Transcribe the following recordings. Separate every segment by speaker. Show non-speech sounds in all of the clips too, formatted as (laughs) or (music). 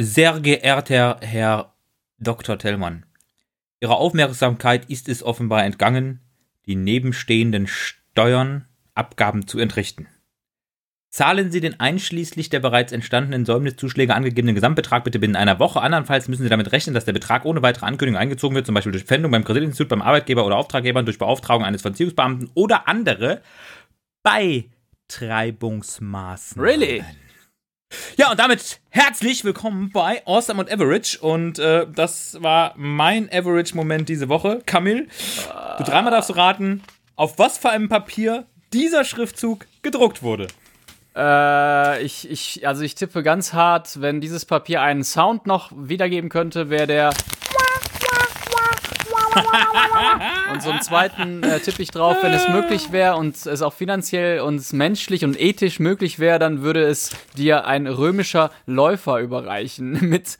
Speaker 1: Sehr geehrter Herr Dr. Tellmann, Ihrer Aufmerksamkeit ist es offenbar entgangen, die nebenstehenden Steuern, Abgaben zu entrichten. Zahlen Sie den einschließlich der bereits entstandenen Säumniszuschläge angegebenen Gesamtbetrag bitte binnen einer Woche. Andernfalls müssen Sie damit rechnen, dass der Betrag ohne weitere Ankündigung eingezogen wird, zum Beispiel durch Pfändung beim Kreditinstitut, beim Arbeitgeber oder Auftraggeber, durch Beauftragung eines Vollziehungsbeamten oder andere Beitreibungsmaßnahmen.
Speaker 2: Really?
Speaker 1: Ja, und damit herzlich willkommen bei Awesome und Average. Und äh, das war mein Average-Moment diese Woche. Kamil, du dreimal darfst raten, auf was für einem Papier dieser Schriftzug gedruckt wurde.
Speaker 2: Äh, ich, ich, also ich tippe ganz hart, wenn dieses Papier einen Sound noch wiedergeben könnte, wäre der. (laughs) und so einen zweiten äh, tippe ich drauf, wenn es möglich wäre und es auch finanziell und menschlich und ethisch möglich wäre, dann würde es dir ein römischer Läufer überreichen (laughs) mit,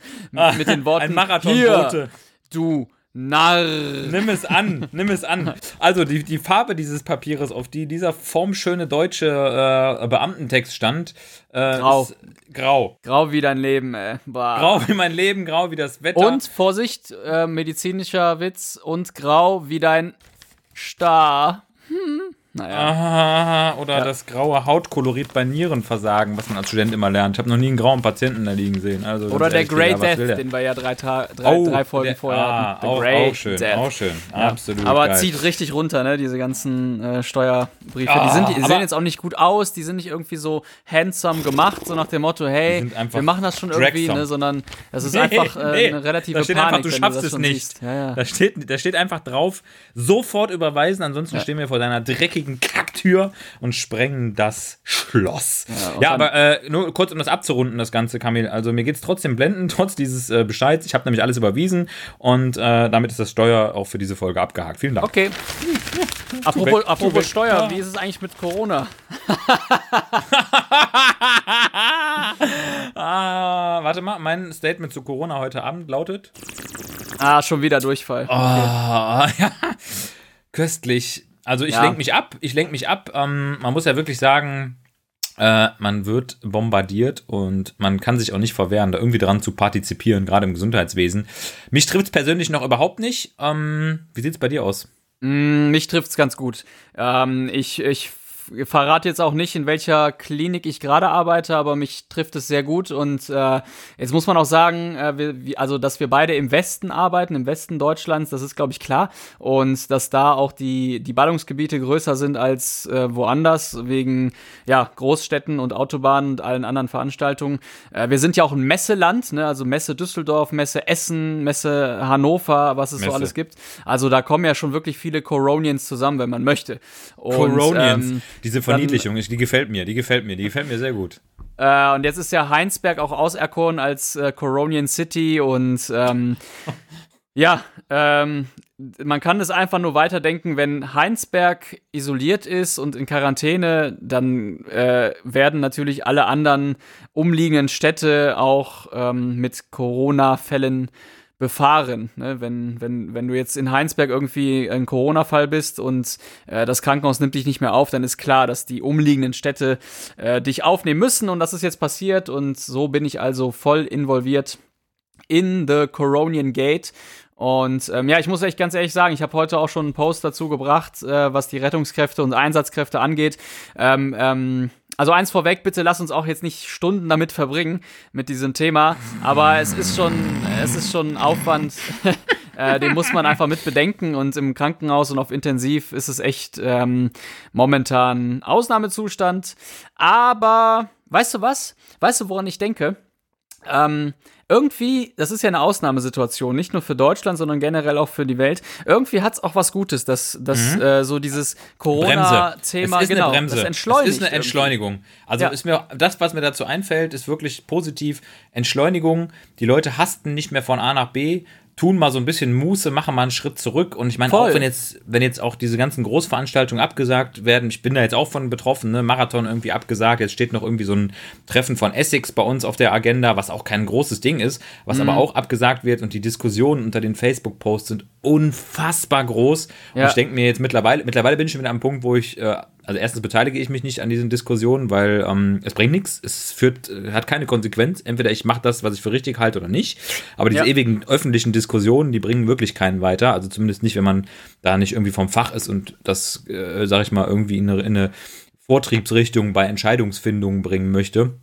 Speaker 2: mit den Worten:
Speaker 1: Ein Marathonbote.
Speaker 2: Hier, du Narr.
Speaker 1: Nimm es an, nimm es an. Also die, die Farbe dieses Papieres, auf die dieser formschöne deutsche äh, Beamtentext stand, äh,
Speaker 2: Grau.
Speaker 1: ist grau.
Speaker 2: Grau wie dein Leben, ey. Boah.
Speaker 1: Grau wie mein Leben, grau wie das Wetter.
Speaker 2: Und Vorsicht, äh, medizinischer Witz und grau wie dein Star. Hm. Naja.
Speaker 1: Ah, oder das graue Hautkolorit bei Nierenversagen, was man als Student immer lernt. Ich habe noch nie einen grauen Patienten da liegen sehen. Also,
Speaker 2: Oder der Grey Death,
Speaker 1: der?
Speaker 2: den wir ja drei, Ta drei,
Speaker 1: Oh,
Speaker 2: drei Folgen
Speaker 1: der-
Speaker 2: vorher
Speaker 1: ah,
Speaker 2: hatten.
Speaker 1: Auch,
Speaker 2: Grey
Speaker 1: auch schön,
Speaker 2: Death.
Speaker 1: auch schön.
Speaker 2: Ja.
Speaker 1: Absolut
Speaker 2: Aber
Speaker 1: geil.
Speaker 2: zieht richtig runter, ne? Diese ganzen äh, Steuerbriefe.
Speaker 1: Ah,
Speaker 2: die sind, die
Speaker 1: aber-
Speaker 2: sehen jetzt auch nicht gut aus, die sind nicht irgendwie so handsome gemacht, so nach dem Motto, hey, wir machen das schon irgendwie, ne? Sondern das ist
Speaker 1: Nee,
Speaker 2: einfach äh,
Speaker 1: nee,
Speaker 2: eine relative
Speaker 1: da steht
Speaker 2: Panik,
Speaker 1: einfach, du schaffst
Speaker 2: das
Speaker 1: es nicht.
Speaker 2: Ja, ja.
Speaker 1: Da, steht, da steht einfach drauf, sofort überweisen, ansonsten stehen wir vor deiner dreckigen Kacktür und sprengen das Schloss. Ja,
Speaker 2: dann-
Speaker 1: aber äh, nur kurz, um das abzurunden, das Ganze, Kamil. Also mir geht es trotzdem blenden, (laughs) trotz dieses äh, Bescheids. Ich habe nämlich alles überwiesen und äh, damit ist das Steuer auch für diese Folge abgehakt. Vielen Dank.
Speaker 2: Okay. apropos apropos Steuer, wie ist es eigentlich mit Corona? (laughs) (laughs)
Speaker 1: Ah, warte mal, mein Statement zu Corona heute Abend lautet:
Speaker 2: Ah, schon wieder Durchfall.
Speaker 1: Ah, ja. Köstlich. Also ich
Speaker 2: Ja.
Speaker 1: lenk mich ab, ich lenk mich ab. Ähm, man muss ja wirklich sagen, äh, man wird bombardiert und man kann sich auch nicht verwehren, da irgendwie dran zu partizipieren, gerade im Gesundheitswesen. Mich trifft es persönlich noch überhaupt nicht. Ähm, wie sieht es bei dir aus?
Speaker 2: Mm, Mich trifft's ganz gut. Ähm, ich, ich verrate jetzt auch nicht, in welcher Klinik ich gerade arbeite, aber mich trifft es sehr gut. Und äh, jetzt muss man auch sagen, äh, wir, also dass wir beide im Westen arbeiten, im Westen Deutschlands, das ist, glaube ich, klar. Und dass da auch die, die Ballungsgebiete größer sind als äh, woanders, wegen ja, Großstädten und Autobahnen und allen anderen Veranstaltungen. Äh, wir sind ja auch ein Messeland, ne? also Messe Düsseldorf, Messe Essen, Messe Hannover, was es
Speaker 1: Messe.
Speaker 2: so alles gibt. Also da kommen ja schon wirklich viele Coronians zusammen, wenn man möchte. Und,
Speaker 1: Coronians.
Speaker 2: ähm,
Speaker 1: Diese Verniedlichung, ich- die gefällt mir, die gefällt mir, die gefällt mir sehr gut.
Speaker 2: äh, und jetzt ist ja Heinsberg auch auserkoren als äh, Coronian City und ähm, (laughs) ja, ähm, man kann es einfach nur weiterdenken, wenn Heinsberg isoliert ist und in Quarantäne, dann äh, werden natürlich alle anderen umliegenden Städte auch ähm, mit Corona-Fällen befahren. Ne? Wenn, wenn, wenn du jetzt in Heinsberg irgendwie ein Corona-Fall bist und äh, das Krankenhaus nimmt dich nicht mehr auf, dann ist klar, dass die umliegenden Städte äh, dich aufnehmen müssen und das ist jetzt passiert und so bin ich also voll involviert in the Coronian Gate. Und ähm, ja, ich muss echt ganz ehrlich sagen, ich habe heute auch schon einen Post dazu gebracht, äh, was die Rettungskräfte und Einsatzkräfte angeht. Ähm, ähm, also eins vorweg, bitte lass uns auch jetzt nicht Stunden damit verbringen mit diesem Thema. Aber es ist schon, es ist schon Aufwand, (laughs) äh, den muss man einfach mit bedenken. Und im Krankenhaus und auf Intensiv ist es echt ähm, momentan Ausnahmezustand. Aber weißt du was? Weißt du, woran ich denke? Ähm, irgendwie, das ist ja eine Ausnahmesituation, nicht nur für Deutschland, sondern generell auch für die Welt. Irgendwie hat es auch was Gutes, dass, dass äh, so dieses Corona-Thema,
Speaker 1: Mhm.
Speaker 2: genau,
Speaker 1: eine Bremse.
Speaker 2: das entschleunigt.
Speaker 1: Es ist eine
Speaker 2: irgendwie.
Speaker 1: Entschleunigung. Also
Speaker 2: Ja.
Speaker 1: ist mir das, was mir dazu einfällt, ist wirklich positiv. Entschleunigung. Die Leute hasten nicht mehr von A nach B, tun mal so ein bisschen Muße, machen mal einen Schritt zurück. Und ich meine,
Speaker 2: Voll.
Speaker 1: auch wenn jetzt, wenn jetzt auch diese ganzen Großveranstaltungen abgesagt werden, ich bin da jetzt auch von betroffen, ne? Marathon irgendwie abgesagt. Jetzt steht noch irgendwie so ein Treffen von Essex bei uns auf der Agenda, was auch kein großes Ding ist, was
Speaker 2: Mhm.
Speaker 1: aber auch abgesagt wird. Und die Diskussionen unter den Facebook-Posts sind unfassbar groß. Und ja. ich denke mir jetzt mittlerweile, mittlerweile bin ich schon wieder am Punkt, wo ich, äh, also erstens beteilige ich mich nicht an diesen Diskussionen, weil ähm, es bringt nichts, es führt, äh, hat keine Konsequenz. Entweder ich mache das, was ich für richtig halte oder nicht. Aber diese ja. ewigen öffentlichen Diskussionen, die bringen wirklich keinen weiter. Also zumindest nicht, wenn man da nicht irgendwie vom Fach ist und das, äh, sag ich mal, irgendwie in eine, in eine Vortriebsrichtung bei Entscheidungsfindungen bringen möchte.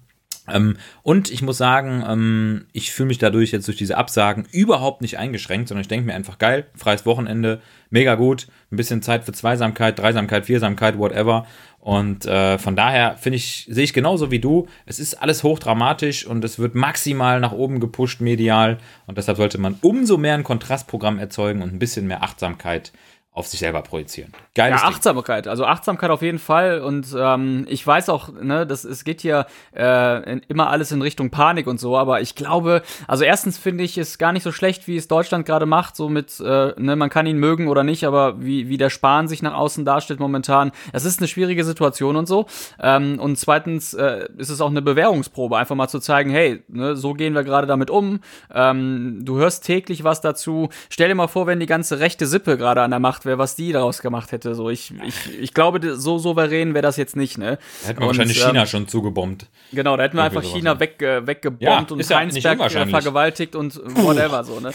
Speaker 1: Ähm, und ich muss sagen, ähm, ich fühle mich dadurch jetzt durch diese Absagen überhaupt nicht eingeschränkt, sondern ich denke mir einfach geil, freies Wochenende, mega gut, ein bisschen Zeit für Zweisamkeit, Dreisamkeit, Viersamkeit, whatever. Und äh, von daher finde ich, sehe ich genauso wie du, es ist alles hochdramatisch und es wird maximal nach oben gepusht medial und deshalb sollte man umso mehr ein Kontrastprogramm erzeugen und ein bisschen mehr Achtsamkeit auf sich selber projizieren.
Speaker 2: Geiles ja, Achtsamkeit. Ding. Also Achtsamkeit auf jeden Fall. Und ähm, ich weiß auch, ne, das, es geht hier äh, immer alles in Richtung Panik und so, aber ich glaube, also erstens finde ich es gar nicht so schlecht, wie es Deutschland gerade macht, so mit, äh, ne, man kann ihn mögen oder nicht, aber wie, wie der Spahn sich nach außen darstellt momentan. Es ist eine schwierige Situation und so. Ähm, und zweitens äh, ist es auch eine Bewährungsprobe, einfach mal zu zeigen, hey, ne, so gehen wir gerade damit um. Ähm, du hörst täglich was dazu. Stell dir mal vor, wenn die ganze rechte Sippe gerade an der Macht wäre, was die daraus gemacht hätte. So, ich, ich, ich glaube, so souverän wäre das jetzt nicht, ne?
Speaker 1: Da hätten wir und, wahrscheinlich China ähm, schon zugebombt.
Speaker 2: Genau, da hätten wir einfach China weg, äh, weggebombt ja, und Heinsberg ja vergewaltigt und whatever, so, ne?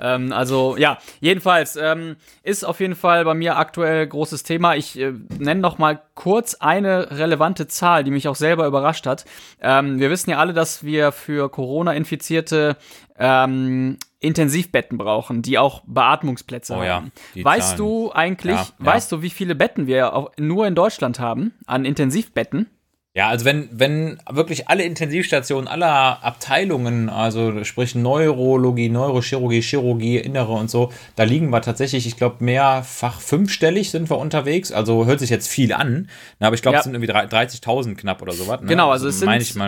Speaker 2: ähm, also, ja, jedenfalls ähm, ist auf jeden Fall bei mir aktuell großes Thema. Ich äh, nenne noch mal kurz eine relevante Zahl, die mich auch selber überrascht hat. Ähm, wir wissen ja alle, dass wir für Corona-Infizierte ähm, Intensivbetten brauchen, die auch Beatmungsplätze oh, haben. Ja, weißt Zahlen. du eigentlich, ja, weißt du, wie viele Betten wir auch nur in Deutschland haben an Intensivbetten?
Speaker 1: Ja, also wenn, wenn wirklich alle Intensivstationen aller Abteilungen, also sprich Neurologie, Neurochirurgie, Chirurgie, Innere und so, da liegen wir tatsächlich, ich glaube, mehrfach fünfstellig sind wir unterwegs. Also hört sich jetzt viel an, ne, aber ich glaube, es sind irgendwie 30.000 knapp oder sowas.
Speaker 2: Ne? Genau, also, also es sind,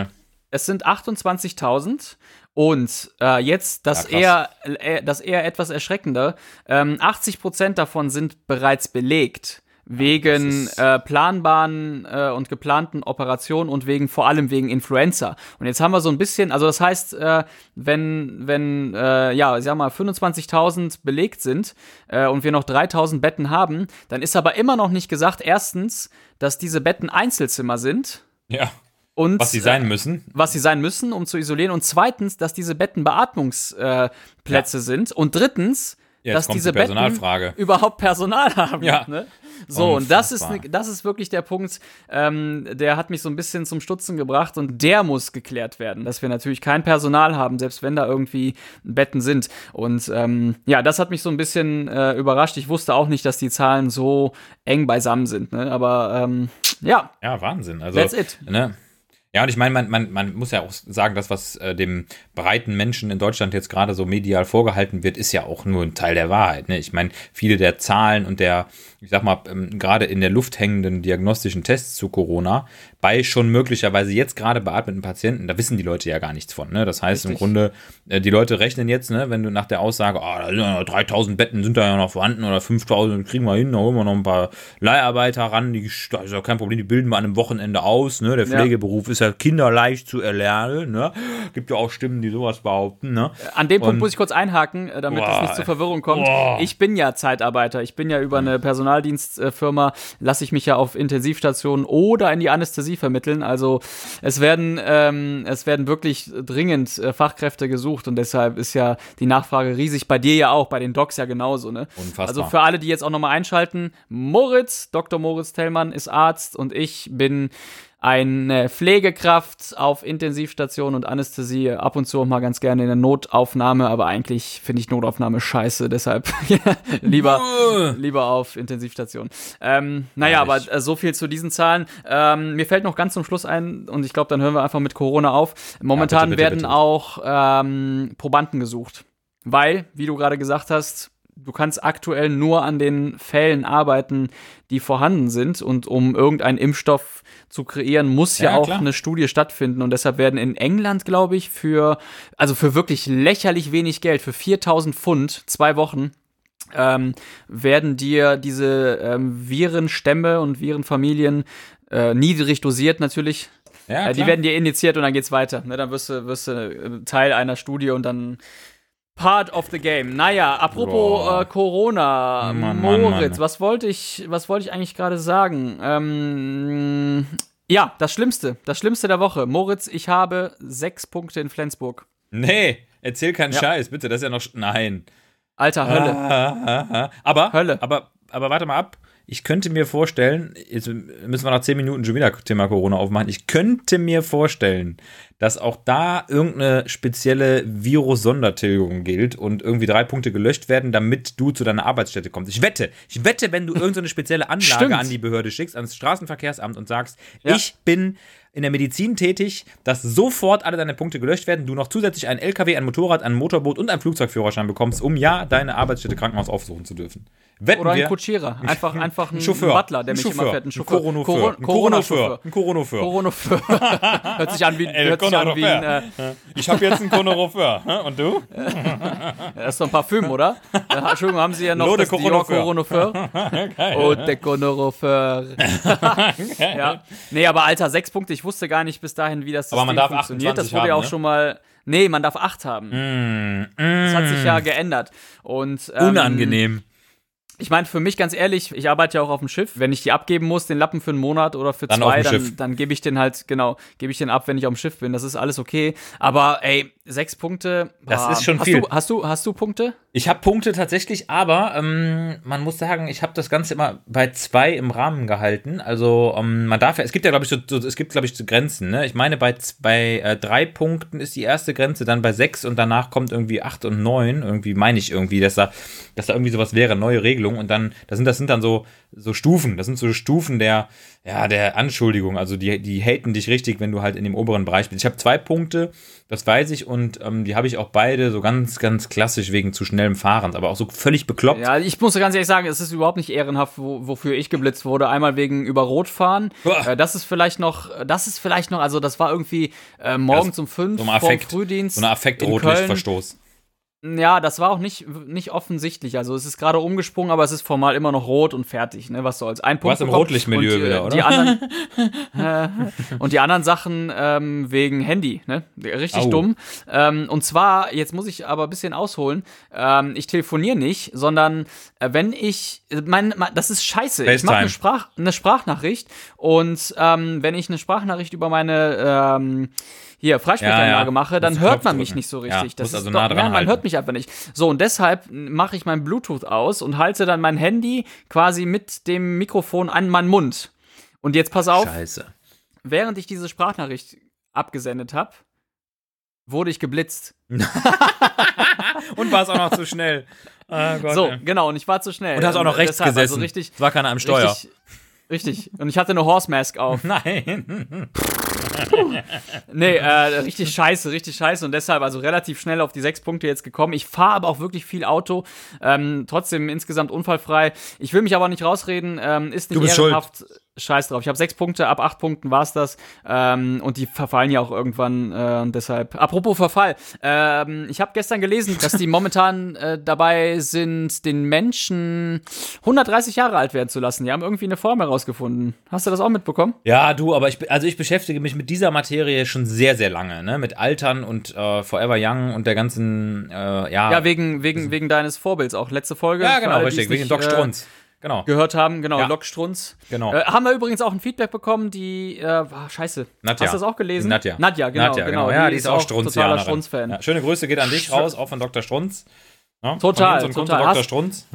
Speaker 2: es sind 28.000 und äh, jetzt das ja, eher, äh, das eher etwas erschreckende, ähm, 80 Prozent davon sind bereits belegt wegen äh, planbaren äh, und geplanten Operationen und wegen vor allem wegen Influenza. Und jetzt haben wir so ein bisschen, also das heißt, äh, wenn wenn äh, ja, ich sag mal 25.000 belegt sind äh, und wir noch 3.000 Betten haben, dann ist aber immer noch nicht gesagt, erstens, dass diese Betten Einzelzimmer sind.
Speaker 1: Ja. Und, was sie sein äh, müssen.
Speaker 2: was sie sein müssen, um zu isolieren. Und zweitens, dass diese Betten Beatmungsplätze äh, ja. sind. Und drittens, Jetzt dass diese die Betten überhaupt Personal haben. Ja. Ne? So, Unfassbar. und das ist, ne, das ist wirklich der Punkt, ähm, der hat mich so ein bisschen zum Stutzen gebracht und der muss geklärt werden, dass wir natürlich kein Personal haben, selbst wenn da irgendwie Betten sind. Und ähm, ja, das hat mich so ein bisschen äh, überrascht. Ich wusste auch nicht, dass die Zahlen so eng beisammen sind. Ne? Aber ähm, ja.
Speaker 1: Ja, Wahnsinn. Also, That's it. Ne? Ja, und ich meine, man, man, man muss ja auch sagen, das, was äh, dem breiten Menschen in Deutschland jetzt gerade so medial vorgehalten wird, ist ja auch nur ein Teil der Wahrheit. Ne? Ich meine, viele der Zahlen und der, ich sag mal, ähm, gerade in der Luft hängenden diagnostischen Tests zu Corona, bei schon möglicherweise jetzt gerade beatmeten Patienten, da wissen die Leute ja gar nichts von. Ne? Das heißt Richtig. im Grunde, äh, die Leute rechnen jetzt, ne, wenn du nach der Aussage, oh, da sind ja 3000 Betten sind da ja noch vorhanden oder 5000 kriegen wir hin, da holen wir noch ein paar Leiharbeiter ran, die, das ist ja kein Problem, die bilden wir an einem Wochenende aus. Ne? Der Pflegeberuf ja. ist ja kinderleicht zu erlernen. Ne? Gibt ja auch Stimmen, die sowas behaupten. Ne?
Speaker 2: An dem Punkt muss ich kurz einhaken, äh, damit es nicht zur Verwirrung kommt. Boah. Ich bin ja Zeitarbeiter. Ich bin ja über eine Personaldienstfirma, lasse ich mich ja auf Intensivstationen oder in die Anästhesie vermitteln. Also es werden, ähm, es werden wirklich dringend äh, Fachkräfte gesucht und deshalb ist ja die Nachfrage riesig. Bei dir ja auch, bei den Docs ja genauso. Ne? Unfassbar. Also für alle, die jetzt auch nochmal einschalten, Moritz, Dr. Moritz Tellmann ist Arzt und ich bin eine Pflegekraft auf Intensivstation und Anästhesie, ab und zu auch mal ganz gerne in der Notaufnahme, aber eigentlich finde ich Notaufnahme scheiße, deshalb (laughs) lieber, lieber auf Intensivstation. Ähm, naja, aber äh, so viel zu diesen Zahlen. Ähm, mir fällt noch ganz zum Schluss ein, und ich glaube, dann hören wir einfach mit Corona auf. Momentan ja, bitte, bitte, werden bitte. auch ähm, Probanden gesucht. Weil, wie du gerade gesagt hast, du kannst aktuell nur an den Fällen arbeiten, die vorhanden sind. Und um irgendeinen Impfstoff zu kreieren, muss ja, ja auch klar. eine Studie stattfinden. Und deshalb werden in England, glaube ich, für, also für wirklich lächerlich wenig Geld, für 4000 Pfund, zwei Wochen, ähm, werden dir diese ähm, Virenstämme und Virenfamilien äh, niedrig dosiert natürlich. Ja, äh, die werden dir initiiert und dann geht's weiter. Ne, dann wirst du, wirst du Teil einer Studie und dann Part of the game. Naja, apropos äh, Corona,
Speaker 1: Mann, Mann,
Speaker 2: Moritz,
Speaker 1: Mann.
Speaker 2: was wollte ich, was wollte ich eigentlich gerade sagen? Ähm, ja, das Schlimmste, das Schlimmste der Woche. Moritz, ich habe sechs Punkte in Flensburg.
Speaker 1: Nee, erzähl keinen
Speaker 2: Ja.
Speaker 1: Scheiß, bitte. Das ist ja noch. Nein.
Speaker 2: Alter Hölle.
Speaker 1: Ah, ah, ah. Aber,
Speaker 2: Hölle.
Speaker 1: aber, aber warte mal ab. Ich könnte mir vorstellen, jetzt müssen wir nach 10 Minuten schon wieder Thema Corona aufmachen. Ich könnte mir vorstellen, dass auch da irgendeine spezielle Virus-Sondertilgung gilt und irgendwie drei Punkte gelöscht werden, damit du zu deiner Arbeitsstätte kommst. Ich wette, ich wette, wenn du irgendeine spezielle Anlage
Speaker 2: Stimmt.
Speaker 1: an die Behörde schickst, ans Straßenverkehrsamt und sagst,
Speaker 2: Ja.
Speaker 1: ich bin in der Medizin tätig, dass sofort alle deine Punkte gelöscht werden, du noch zusätzlich einen LKW, ein Motorrad, ein Motorboot und einen Flugzeugführerschein bekommst, um ja deine Arbeitsstätte Krankenhaus aufsuchen zu dürfen. Wetten
Speaker 2: Oder ein
Speaker 1: wir?
Speaker 2: Kutschierer. Einfach, einfach ein,
Speaker 1: Ein Chauffeur.
Speaker 2: Butler, der
Speaker 1: ein
Speaker 2: mich
Speaker 1: Chauffeur.
Speaker 2: immer fährt. Ein Chauffeur.
Speaker 1: Koronofeur. Ein Koronofeur.
Speaker 2: Corona-Chauffeur.
Speaker 1: Ein Koronofeur.
Speaker 2: Koronofeur. (laughs) hört sich an wie,
Speaker 1: El
Speaker 2: hört sich an wie ein, äh,
Speaker 1: Koronofeur. Ich habe jetzt einen Koronofeur. (laughs) Und du?
Speaker 2: das ist doch ein Parfüm, oder? Entschuldigung, haben Sie ja noch
Speaker 1: L'eau de
Speaker 2: das Dior
Speaker 1: Coronofeur. (laughs)
Speaker 2: Coronofeur? Oh, der Coronofeur. ja. Nee, aber Alter, sechs Punkte. Ich wusste gar nicht bis dahin, wie das
Speaker 1: Aber man
Speaker 2: System
Speaker 1: darf
Speaker 2: funktioniert. Das
Speaker 1: 28
Speaker 2: wurde ja
Speaker 1: haben,
Speaker 2: auch
Speaker 1: ne?
Speaker 2: schon mal. Nee, man darf acht haben.
Speaker 1: Mm,
Speaker 2: Das hat sich
Speaker 1: mm.
Speaker 2: ja geändert. Und, ähm,
Speaker 1: Unangenehm.
Speaker 2: Ich meine, für mich ganz ehrlich, ich arbeite ja auch auf dem Schiff. Wenn ich die abgeben muss, den Lappen für einen Monat oder für
Speaker 1: Dann
Speaker 2: zwei, dann, dann gebe ich den halt, genau, gebe ich den ab, wenn ich auf dem Schiff bin. Das ist alles okay. Aber ey, sechs Punkte.
Speaker 1: Das ist schon
Speaker 2: hast
Speaker 1: viel.
Speaker 2: Du, hast, du, hast du Punkte?
Speaker 1: Ich habe Punkte tatsächlich, aber ähm, man muss sagen, ich habe das Ganze immer bei zwei im Rahmen gehalten. Also ähm, man darf ja, es gibt ja glaube ich so, so es gibt glaube ich so Grenzen. Ne? Ich meine bei bei äh, drei Punkten ist die erste Grenze, dann bei sechs und danach kommt irgendwie acht und neun. Irgendwie meine ich irgendwie, dass da dass da irgendwie sowas wäre, neue Regelung und dann das sind das sind dann so so Stufen. Das sind so Stufen der ja der Anschuldigung. Also die die haten dich richtig, wenn du halt in dem oberen Bereich bist. Ich habe zwei Punkte, das weiß ich und ähm, die habe ich auch beide so ganz ganz klassisch wegen zu schnellem Fahrens, aber auch so völlig bekloppt.
Speaker 2: Ja, ich muss ganz ehrlich sagen, es ist überhaupt nicht ehrenhaft, wo, wofür ich geblitzt wurde. Einmal wegen über Rot fahren. Äh, das ist vielleicht noch, das ist vielleicht noch, also das war irgendwie äh, morgens um fünf
Speaker 1: so ein Affekt,
Speaker 2: Frühdienst.
Speaker 1: So eine
Speaker 2: in
Speaker 1: Affektrotlichtverstoß.
Speaker 2: Ja, das war auch nicht, nicht offensichtlich. Also es ist gerade umgesprungen, aber es ist formal immer noch rot und fertig, ne? Was soll's. Ein Punkt.
Speaker 1: warst im. Rotlichtmilieu
Speaker 2: Und, äh,
Speaker 1: wieder, oder?
Speaker 2: Die anderen, (laughs) äh, und die anderen Sachen ähm, wegen Handy, ne? Richtig
Speaker 1: Au.
Speaker 2: dumm. Ähm, und zwar, jetzt muss ich aber ein bisschen ausholen. Ähm, ich telefoniere nicht, sondern äh, wenn ich, mein, mein, das ist scheiße. Ich mache eine,
Speaker 1: FaceTime.
Speaker 2: Sprach, eine Sprachnachricht und ähm, wenn ich eine Sprachnachricht über meine ähm, hier Freisprechanlage
Speaker 1: Ja, ja.
Speaker 2: mache, dann hört man mich nicht so
Speaker 1: Ja,
Speaker 2: richtig. das
Speaker 1: musst also
Speaker 2: ist
Speaker 1: nah
Speaker 2: doch,
Speaker 1: dran
Speaker 2: ja, man hört mich einfach nicht. So, und deshalb mache ich mein Bluetooth aus und halte dann mein Handy quasi mit dem Mikrofon an meinen Mund. Und jetzt pass auf,
Speaker 1: Scheiße.
Speaker 2: während ich diese Sprachnachricht abgesendet habe, wurde ich geblitzt. (laughs)
Speaker 1: Und war es auch noch zu schnell. Ah Gott,
Speaker 2: so,
Speaker 1: ey.
Speaker 2: genau, und ich war zu schnell.
Speaker 1: Und hast auch noch
Speaker 2: Und
Speaker 1: rechts
Speaker 2: deshalb,
Speaker 1: gesessen.
Speaker 2: Also richtig,
Speaker 1: es war keiner am Steuer.
Speaker 2: richtig, richtig. Und ich hatte eine Horse Mask auf. (laughs)
Speaker 1: Nein.
Speaker 2: Nee, äh, richtig scheiße, richtig scheiße und deshalb also relativ schnell auf die sechs Punkte jetzt gekommen. Ich fahre aber auch wirklich viel Auto, ähm, trotzdem insgesamt unfallfrei. Ich will mich aber nicht rausreden, ähm, ist nicht
Speaker 1: Du bist
Speaker 2: ehrenhaft. Scheiß drauf. Ich habe sechs Punkte, ab acht Punkten war's das. Ähm, und die verfallen ja auch irgendwann. Äh, und deshalb. Apropos Verfall. Ähm, ich habe gestern gelesen, dass die momentan äh, dabei sind, den Menschen 130 Jahre alt werden zu lassen. Die haben irgendwie eine Form herausgefunden. Hast du das auch mitbekommen?
Speaker 1: Ja, du, aber ich, also ich beschäftige mich mit dieser Materie schon sehr, sehr lange, ne? Mit Altern und äh, Forever Young und der ganzen, äh, ja.
Speaker 2: Ja, wegen, wegen, wegen deines Vorbilds auch. Letzte Folge.
Speaker 1: ja, genau,
Speaker 2: alle, die
Speaker 1: richtig, wegen
Speaker 2: nicht,
Speaker 1: Doc
Speaker 2: äh,
Speaker 1: Strunz. Genau.
Speaker 2: gehört haben, genau,
Speaker 1: Ja.
Speaker 2: Lok Strunz.
Speaker 1: Genau.
Speaker 2: Äh, haben wir übrigens auch ein Feedback bekommen, die, äh, ah, scheiße.
Speaker 1: Nadja.
Speaker 2: Hast du das auch gelesen?
Speaker 1: Nadja.
Speaker 2: Nadja, genau,
Speaker 1: Nadja,
Speaker 2: genau.
Speaker 1: Ja, die, ist auch
Speaker 2: totaler
Speaker 1: Strunzianerin.
Speaker 2: Strunz-Fan.
Speaker 1: Ja, schöne Grüße geht an dich raus, auch von Dr. Strunz. Ja,
Speaker 2: Total,
Speaker 1: von
Speaker 2: total.
Speaker 1: Dr. Strunz.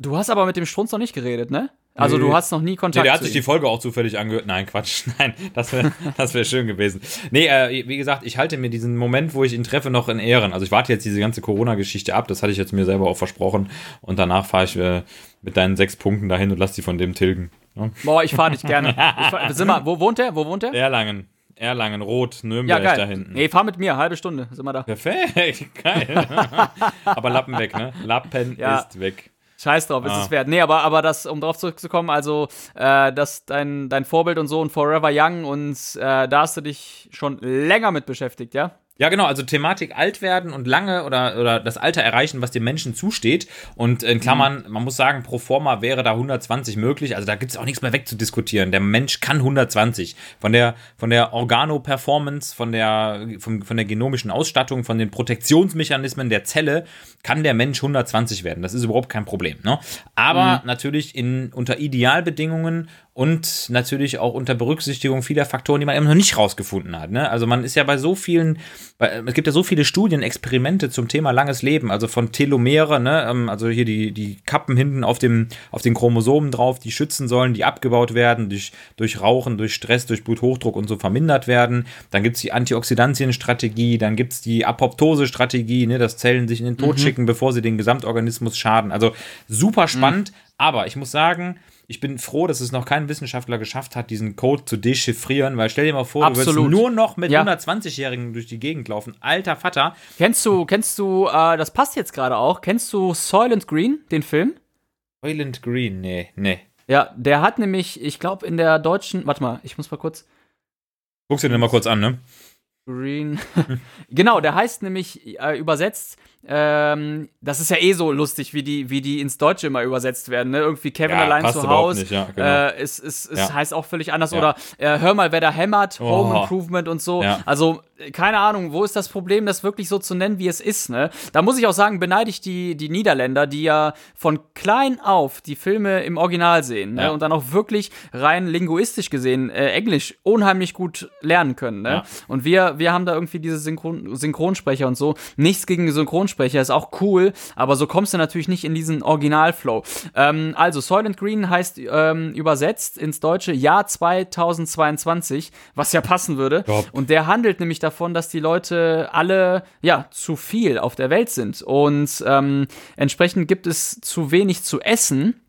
Speaker 2: Du hast aber mit dem Strunz noch nicht geredet, ne? Also
Speaker 1: Nee.
Speaker 2: du hast noch nie
Speaker 1: Nee,
Speaker 2: Kontakt
Speaker 1: der hat sich die
Speaker 2: ihm.
Speaker 1: Folge auch zufällig angehört. Nein, Quatsch. (laughs) Nein, das wäre das wär schön gewesen. Nee, äh, wie gesagt, ich halte mir diesen Moment, wo ich ihn treffe, noch in Ehren. Also ich warte jetzt diese ganze Corona-Geschichte ab. Das hatte ich jetzt mir selber auch versprochen. Und danach fahre ich äh, mit deinen sechs Punkten dahin und lass die von dem tilgen. Ja?
Speaker 2: Boah, ich fahr dich gerne. (laughs) Fahr, sind wir, wo wohnt der? Wo wohnt der?
Speaker 1: Erlangen. Erlangen, Rot,
Speaker 2: Ja,
Speaker 1: Nürnberg
Speaker 2: geil.
Speaker 1: da hinten.
Speaker 2: Nee, fahr mit mir, halbe Stunde sind wir da.
Speaker 1: Perfekt, (laughs) geil. Aber Lappen weg, ne? Lappen
Speaker 2: Ja.
Speaker 1: ist weg.
Speaker 2: Scheiß drauf, ist
Speaker 1: Ah.
Speaker 2: es wert. Nee, aber, aber das, um drauf zurückzukommen, also, äh, das dein, dein Vorbild und so und Forever Young und äh, da hast du dich schon länger mit beschäftigt, ja?
Speaker 1: Ja, genau, also Thematik alt werden und lange oder, oder das Alter erreichen, was dem Menschen zusteht. Und in Klammern, mhm. man muss sagen, pro forma wäre da 120 möglich. Also da gibt es auch nichts mehr wegzudiskutieren. Der Mensch kann 120. Von der, von der Organo-Performance, von der, von, von der genomischen Ausstattung, von den Protektionsmechanismen der Zelle kann der Mensch 120 werden. Das ist überhaupt kein Problem. Ne? Aber mhm. natürlich in, unter Idealbedingungen und natürlich auch unter Berücksichtigung vieler Faktoren, die man eben noch nicht rausgefunden hat. Ne? Also man ist ja bei so vielen, es gibt ja so viele Studien, Experimente zum Thema langes Leben, also von Telomere, ne? Ähm, also hier die, die Kappen hinten auf, dem, auf den Chromosomen drauf, die schützen sollen, die abgebaut werden, durch, durch Rauchen, durch Stress, durch Bluthochdruck und so vermindert werden. Dann gibt es die Antioxidantienstrategie, dann gibt es die Apoptose-Strategie, ne? dass Zellen sich in den Tod mhm. schicken, bevor sie den Gesamtorganismus schaden. Also super spannend, mhm. aber ich muss sagen, ich bin froh, dass es noch kein Wissenschaftler geschafft hat, diesen Code zu dechiffrieren, weil stell dir mal vor, Absolut. du würdest nur noch mit ja. 120-Jährigen durch die Gegend laufen. Alter Vater.
Speaker 2: Kennst du, kennst du, äh, das passt jetzt gerade auch, kennst du Soylent Green, den Film?
Speaker 1: Soylent Green, nee, nee.
Speaker 2: Ja, der hat nämlich, ich glaube, in der deutschen, warte mal, ich muss mal kurz.
Speaker 1: Guckst du den mal kurz an, ne?
Speaker 2: Green. (laughs) genau, der heißt nämlich äh, übersetzt ähm, das ist ja eh so lustig, wie die, wie die ins Deutsche immer übersetzt werden. Ne? Irgendwie Kevin ja, allein zu Hause. Ja, genau. äh, es es, es ja. heißt auch völlig anders. Oder äh, hör mal, wer da hämmert, oh. Home Improvement und so. Also, keine Ahnung, wo ist das Problem, das wirklich so zu nennen, wie es ist. Ne? Da muss ich auch sagen, beneide ich die, die Niederländer, die ja von klein auf die Filme im Original sehen ne? und dann auch wirklich rein linguistisch gesehen äh, Englisch unheimlich gut lernen können. Ne? Und wir, wir haben da irgendwie diese Synchron Synchronsprecher und so. Nichts gegen Synchronsprecher Synchronsprecher, ist auch cool, aber so kommst du natürlich nicht in diesen Originalflow. Ähm, also, Soylent Green heißt ähm, übersetzt ins Deutsche Jahr 2022, was ja passen würde. Top. Und der handelt nämlich davon, dass die Leute alle, ja, zu viel auf der Welt sind. Und ähm, entsprechend gibt es zu wenig zu essen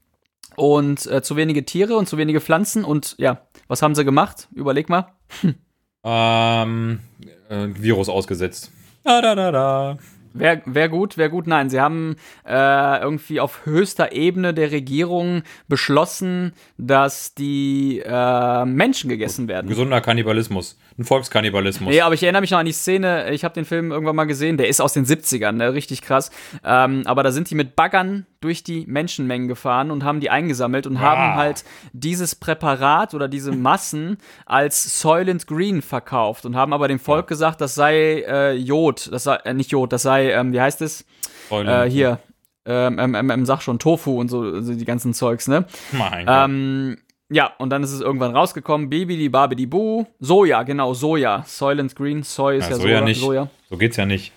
Speaker 2: und äh, zu wenige Tiere und zu wenige Pflanzen. Und ja, was haben sie gemacht? Überleg mal. (laughs)
Speaker 1: Ähm, äh, Virus ausgesetzt. Da, da, da, da.
Speaker 2: Wäre wär gut, wäre gut. Nein, sie haben äh, irgendwie auf höchster Ebene der Regierung beschlossen, dass die äh, Menschen gegessen werden.
Speaker 1: Gesunder Kannibalismus. Ein Volkskannibalismus.
Speaker 2: Nee, aber ich erinnere mich noch an die Szene, ich habe den Film irgendwann mal gesehen, der ist aus den 70ern, ne? richtig krass. Ähm, aber da sind die mit Baggern durch die Menschenmengen gefahren und haben die eingesammelt und ah. haben halt dieses Präparat oder diese (laughs) Massen als Soylent Green verkauft und haben aber dem Volk ja. gesagt, das sei äh, Jod, das sei, äh, nicht Jod, das sei, ähm, wie heißt es? Äh, hier, ähm, ähm, ähm, sag schon, Tofu und so, also die ganzen Zeugs, ne? Mein ähm. Ja, und dann ist es irgendwann rausgekommen, Bibidi Babidi Bu, Soja, genau, Soja, Soylent Green, Soy ist ja, ja
Speaker 1: Soja, Soja, nicht. Soja. So geht's ja nicht.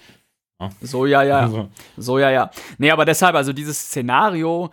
Speaker 2: Ja. Soja, ja. Also. Soja, ja. Nee, aber deshalb, also dieses Szenario,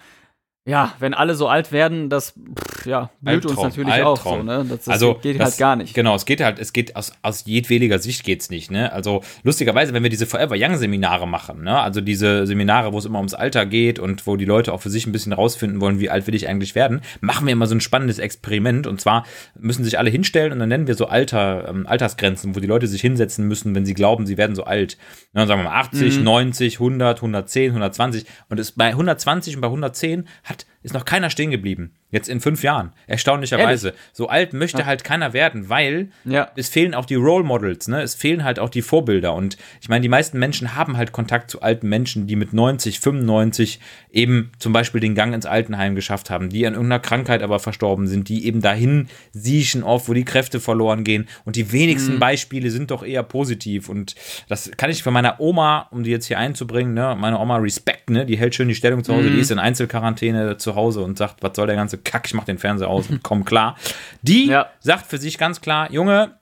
Speaker 2: ja, wenn alle so alt werden, das pff, ja, blüht Albtraum, uns natürlich Albtraum. auch so, ne? Das, das
Speaker 1: also,
Speaker 2: geht
Speaker 1: das,
Speaker 2: halt gar nicht.
Speaker 1: Genau, es geht halt, es geht aus, aus jedwediger Sicht geht's nicht, ne? Also lustigerweise, wenn wir diese Forever Young Seminare machen, ne? Also diese Seminare, wo es immer ums Alter geht und wo die Leute auch für sich ein bisschen rausfinden wollen, wie alt will ich eigentlich werden, machen wir immer so ein spannendes Experiment und zwar müssen sich alle hinstellen und dann nennen wir so Alter, ähm, Altersgrenzen, wo die Leute sich hinsetzen müssen, wenn sie glauben, sie werden so alt. Und dann sagen wir mal 80, mhm. 90, 100, 110, 120 und es bei 120 und bei 110 hat ist noch keiner stehen geblieben. Jetzt in fünf Jahren. Erstaunlicherweise. Ehrlich? So alt möchte ja. halt keiner werden, weil ja. es fehlen auch die Role Models, ne? Es fehlen halt auch die Vorbilder. Und ich meine, die meisten Menschen haben halt Kontakt zu alten Menschen, die mit 90, 95 eben zum Beispiel den Gang ins Altenheim geschafft haben, die an irgendeiner Krankheit aber verstorben sind, die eben dahin siechen oft, wo die Kräfte verloren gehen. Und die wenigsten mhm. Beispiele sind doch eher positiv. Und das kann ich von meiner Oma, um die jetzt hier einzubringen, ne? Meine Oma Respekt, ne? Die hält schön die Stellung zu Hause, mhm. die ist in Einzelquarantäne zu Hause und sagt, was soll der ganze Kack, ich mach den Fernseher aus und (laughs) komm klar. Die ja. sagt für sich ganz klar, Junge,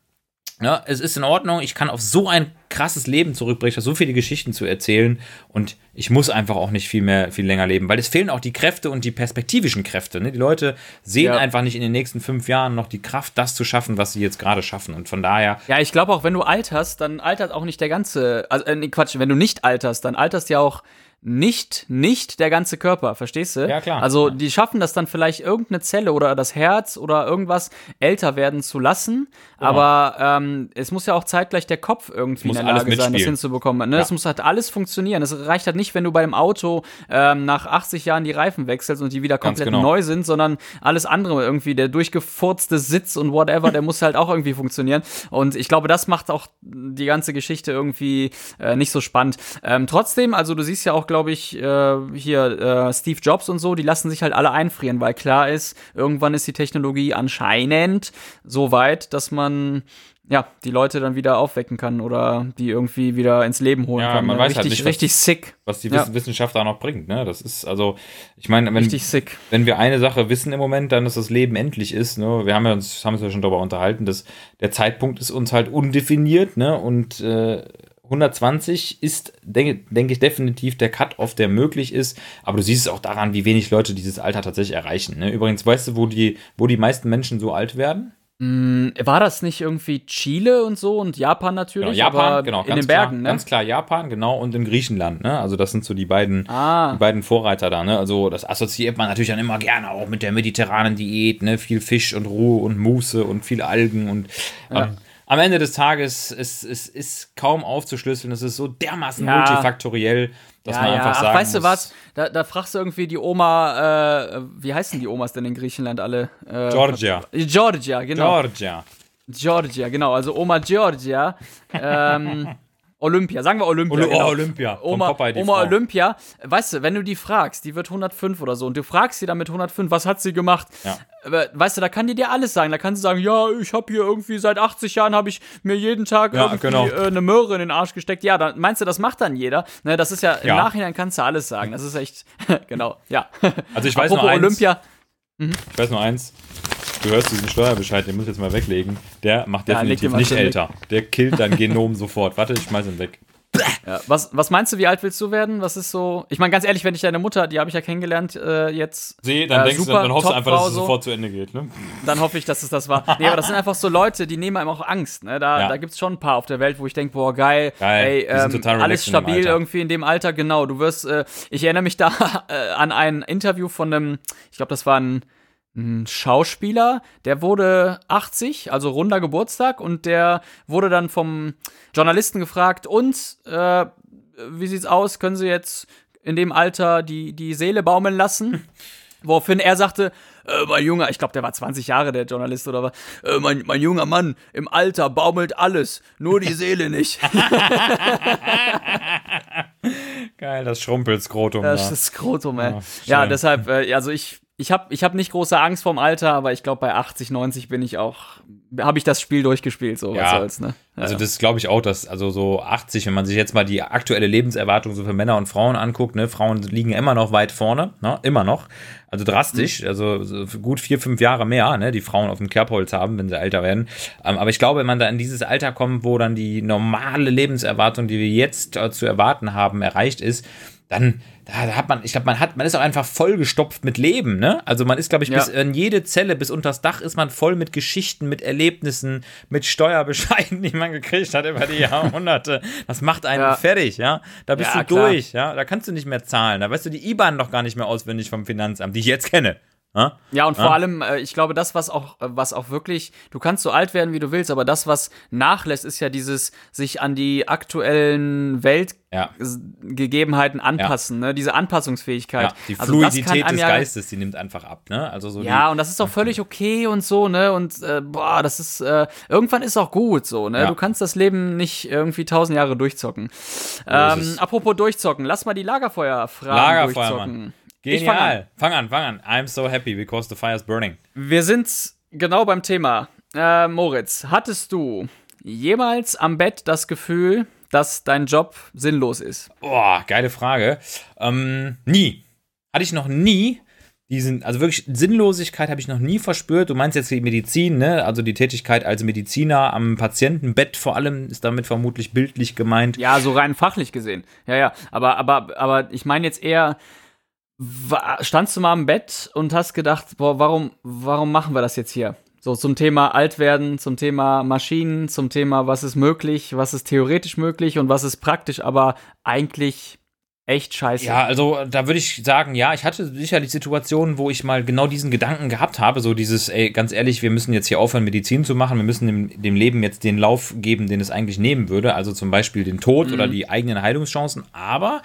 Speaker 1: ja, es ist in Ordnung, ich kann auf so ein krasses Leben zurückbrechen, so viele Geschichten zu erzählen und ich muss einfach auch nicht viel mehr, viel länger leben, weil es fehlen auch die Kräfte und die perspektivischen Kräfte. Ne? Die Leute sehen ja. einfach nicht in den nächsten fünf Jahren noch die Kraft, das zu schaffen, was sie jetzt gerade schaffen und von daher.
Speaker 2: Ja, ich glaube auch, wenn du alterst, dann altert auch nicht der ganze, also äh, Quatsch, wenn du nicht alterst, dann alterst ja auch nicht, nicht der ganze Körper, verstehst du?
Speaker 1: Ja, klar.
Speaker 2: Also
Speaker 1: Ja.
Speaker 2: die schaffen das dann vielleicht irgendeine Zelle oder das Herz oder irgendwas älter werden zu lassen, aber ähm, es muss ja auch zeitgleich der Kopf irgendwie in der Lage sein, das hinzubekommen. Ne?
Speaker 1: Ja.
Speaker 2: Es muss halt alles funktionieren. Es reicht halt nicht, wenn du bei dem Auto ähm, nach 80 Jahren die Reifen wechselst und die wieder komplett
Speaker 1: genau.
Speaker 2: neu sind, sondern alles andere irgendwie, der durchgefurzte Sitz und whatever, der muss halt auch irgendwie funktionieren. Und ich glaube, das macht auch die ganze Geschichte irgendwie äh, nicht so spannend. Ähm, trotzdem, also du siehst ja auch, glaube ich, äh, hier äh, Steve Jobs und so, die lassen sich halt alle einfrieren, weil klar ist, irgendwann ist die Technologie anscheinend so weit, dass man ja, die Leute dann wieder aufwecken kann oder die irgendwie wieder ins Leben holen
Speaker 1: Ja,
Speaker 2: kann.
Speaker 1: man
Speaker 2: Ne?
Speaker 1: weiß halt
Speaker 2: richtig,
Speaker 1: nicht, was-
Speaker 2: richtig sick.
Speaker 1: Was die
Speaker 2: Ja.
Speaker 1: Wiss- Wissenschaft da noch bringt, ne? Das ist, also, ich meine, wenn, wenn wir eine Sache wissen im Moment, dann, dass das Leben endlich ist. Ne? Wir haben ja uns, haben uns ja schon darüber unterhalten, dass der Zeitpunkt ist uns halt undefiniert, ne? Und äh, 120 ist, denke denk ich, definitiv der Cut-Off, der möglich ist. Aber du siehst es auch daran, wie wenig Leute dieses Alter tatsächlich erreichen. Ne? Übrigens, weißt du, wo die, wo die meisten Menschen so alt werden?
Speaker 2: Mm, War das nicht irgendwie Chile und so und Japan
Speaker 1: Genau,
Speaker 2: natürlich?
Speaker 1: Japan,
Speaker 2: aber
Speaker 1: genau,
Speaker 2: in
Speaker 1: ganz
Speaker 2: den Bergen,
Speaker 1: klar,
Speaker 2: ne?
Speaker 1: Ganz klar Japan, genau, und in Griechenland, ne? Also das sind so die beiden,
Speaker 2: Ah.
Speaker 1: die beiden Vorreiter da, ne? Also das assoziiert man natürlich dann immer gerne auch mit der mediterranen Diät, ne? Viel Fisch und Ruhe und Muße und viel Algen und ähm, am Ende des Tages ist es ist kaum aufzuschlüsseln. Es ist so dermaßen
Speaker 2: Ja.
Speaker 1: multifaktoriell, dass man einfach
Speaker 2: Ach,
Speaker 1: sagen
Speaker 2: weißt du
Speaker 1: muss,
Speaker 2: was? Da, da fragst du irgendwie die Oma, äh, wie heißen die Omas denn in Griechenland alle? Äh,
Speaker 1: Georgia.
Speaker 2: Georgia, genau.
Speaker 1: Georgia.
Speaker 2: Georgia, genau. Also Oma Georgia. Ähm, (laughs) Olympia, sagen wir Olympia.
Speaker 1: Oly- oh,
Speaker 2: genau.
Speaker 1: Olympia,
Speaker 2: Oma, Oma. Olympia, weißt du, wenn du die fragst, die wird 105 oder so, und du fragst sie dann mit 105, was hat sie gemacht?
Speaker 1: Ja.
Speaker 2: Aber, Weißt du, da kann die dir alles sagen. Da kann sie sagen, ja, ich habe hier irgendwie seit 80 Jahren habe ich mir jeden Tag
Speaker 1: Ja,
Speaker 2: irgendwie
Speaker 1: genau.
Speaker 2: äh, eine Möhre in den Arsch gesteckt. Ja, dann meinst du, das macht dann jeder? Ne, das ist ja, im
Speaker 1: Ja.
Speaker 2: Nachhinein kannst du alles sagen. Das ist echt, (laughs) genau, ja.
Speaker 1: Also ich weiß
Speaker 2: Apropos
Speaker 1: nur eins.
Speaker 2: Olympia,
Speaker 1: Ich weiß nur eins. Du hörst diesen Steuerbescheid, den muss ich jetzt mal weglegen. Der macht
Speaker 2: Ja,
Speaker 1: definitiv nicht
Speaker 2: schön weg.
Speaker 1: älter. Der killt dein Genom (laughs) sofort. Warte, ich schmeiß ihn weg.
Speaker 2: Ja, was, was meinst du, wie alt willst du werden? Was ist so? Ich meine, ganz ehrlich, wenn ich deine Mutter, die habe ich ja kennengelernt, äh, jetzt.
Speaker 1: Sieh, dann
Speaker 2: äh,
Speaker 1: denkst du, dann hoffst du einfach, dass es
Speaker 2: so.
Speaker 1: sofort zu Ende geht, ne?
Speaker 2: Dann hoffe ich, dass es das war. Nee, aber das sind einfach so Leute, die nehmen einem auch Angst. Ne? Da,
Speaker 1: Ja.
Speaker 2: da gibt es schon ein paar auf der Welt, wo ich denke, boah, geil,
Speaker 1: Geil,
Speaker 2: ey, ähm, alles stabil irgendwie in dem Alter, genau. Du wirst, äh, ich erinnere mich da (laughs) äh, an ein Interview von einem, ich glaube, das war ein, ein Schauspieler, der wurde 80, also runder Geburtstag, und der wurde dann vom Journalisten gefragt, und äh, wie sieht's aus? Können Sie jetzt in dem Alter die, die Seele baumeln lassen? (laughs) Woraufhin er sagte, äh, mein junger, ich glaube, der war 20 Jahre, der Journalist oder was, äh, mein, mein junger Mann, im Alter baumelt alles, nur die Seele nicht. (laughs)
Speaker 1: Geil, das Schrumpelskrotum
Speaker 2: Das
Speaker 1: da.
Speaker 2: ist Skrotum, ey.
Speaker 1: Ja,
Speaker 2: Ja, deshalb, äh, also ich, ich habe ich hab nicht große Angst vorm Alter, aber ich glaube, bei 80, 90 bin ich auch, habe ich das Spiel durchgespielt, so was
Speaker 1: Ja.
Speaker 2: soll's, ne? Ja,
Speaker 1: Also das glaube ich auch, dass also so 80, wenn man sich jetzt mal die aktuelle Lebenserwartung so für Männer und Frauen anguckt, ne, Frauen liegen immer noch weit vorne, ne, immer noch, also drastisch,
Speaker 2: Mhm.
Speaker 1: also so gut vier, fünf Jahre mehr, ne, die Frauen auf dem Kerbholz haben, wenn sie älter werden. Ähm, aber ich glaube, wenn man da in dieses Alter kommt, wo dann die normale Lebenserwartung, die wir jetzt äh, zu erwarten haben, erreicht ist, dann da, da hat man, ich glaube, man hat, man ist auch einfach vollgestopft mit Leben, ne? Also man ist, glaube ich,
Speaker 2: Ja.
Speaker 1: bis in jede Zelle, bis unters Dach ist man voll mit Geschichten, mit Erlebnissen, mit Steuerbescheiden, (laughs) die man gekriegt hat über die Jahrhunderte. Das macht einen
Speaker 2: Ja.
Speaker 1: fertig, ja? Da bist
Speaker 2: Ja,
Speaker 1: du
Speaker 2: klar.
Speaker 1: durch, ja? Da kannst du nicht mehr zahlen. Da weißt du die IBAN noch gar nicht mehr auswendig vom Finanzamt, die ich jetzt kenne. Ja?
Speaker 2: Ja, und vor
Speaker 1: Ja.
Speaker 2: allem, äh, ich glaube, das, was auch, äh, was auch wirklich, du kannst so alt werden, wie du willst, aber das, was nachlässt, ist ja dieses sich an die aktuellen
Speaker 1: Ja.
Speaker 2: Weltgegebenheiten anpassen, ne? diese Anpassungsfähigkeit.
Speaker 1: ja. Die
Speaker 2: Also
Speaker 1: Fluidität
Speaker 2: einem
Speaker 1: des
Speaker 2: ja-
Speaker 1: Geistes, die nimmt einfach ab, ne? Also so
Speaker 2: Ja, und das ist auch völlig okay und so, ne? Und äh, boah, das ist äh, irgendwann ist auch gut so, ne?
Speaker 1: Ja.
Speaker 2: Du kannst das Leben nicht irgendwie tausend Jahre durchzocken. Ähm, apropos durchzocken, lass mal die Lagerfeuerfragen
Speaker 1: Lagerfeuer,
Speaker 2: durchzocken.
Speaker 1: Mann.
Speaker 2: Ich fang
Speaker 1: Genial. Fang an, fang an. I'm so happy because the fire is burning.
Speaker 2: Wir sind genau beim Thema. Äh, Moritz, hattest du jemals am Bett das Gefühl, dass dein Job sinnlos ist?
Speaker 1: Boah, geile Frage. Ähm, nie. Hatte ich noch nie. Diesen, also wirklich Sinnlosigkeit habe ich noch nie verspürt. Du meinst jetzt die Medizin, ne? Also die Tätigkeit als Mediziner am Patientenbett vor allem ist damit vermutlich bildlich gemeint.
Speaker 2: Ja, so rein fachlich gesehen. Ja, ja. Aber, aber, aber ich meine jetzt eher, wa- standst du mal am Bett und hast gedacht, boah, warum, warum machen wir das jetzt hier? So zum Thema Altwerden, zum Thema Maschinen, zum Thema, was ist möglich, was ist theoretisch möglich und was ist praktisch, aber eigentlich echt scheiße.
Speaker 1: Ja, also da würde ich sagen, ja, ich hatte sicherlich Situationen, wo ich mal genau diesen Gedanken gehabt habe, so dieses, ey, ganz ehrlich, wir müssen jetzt hier aufhören, Medizin zu machen, wir müssen dem, dem Leben jetzt den Lauf geben, den es eigentlich nehmen würde, also zum Beispiel den Tod mhm. oder die eigenen Heilungschancen, aber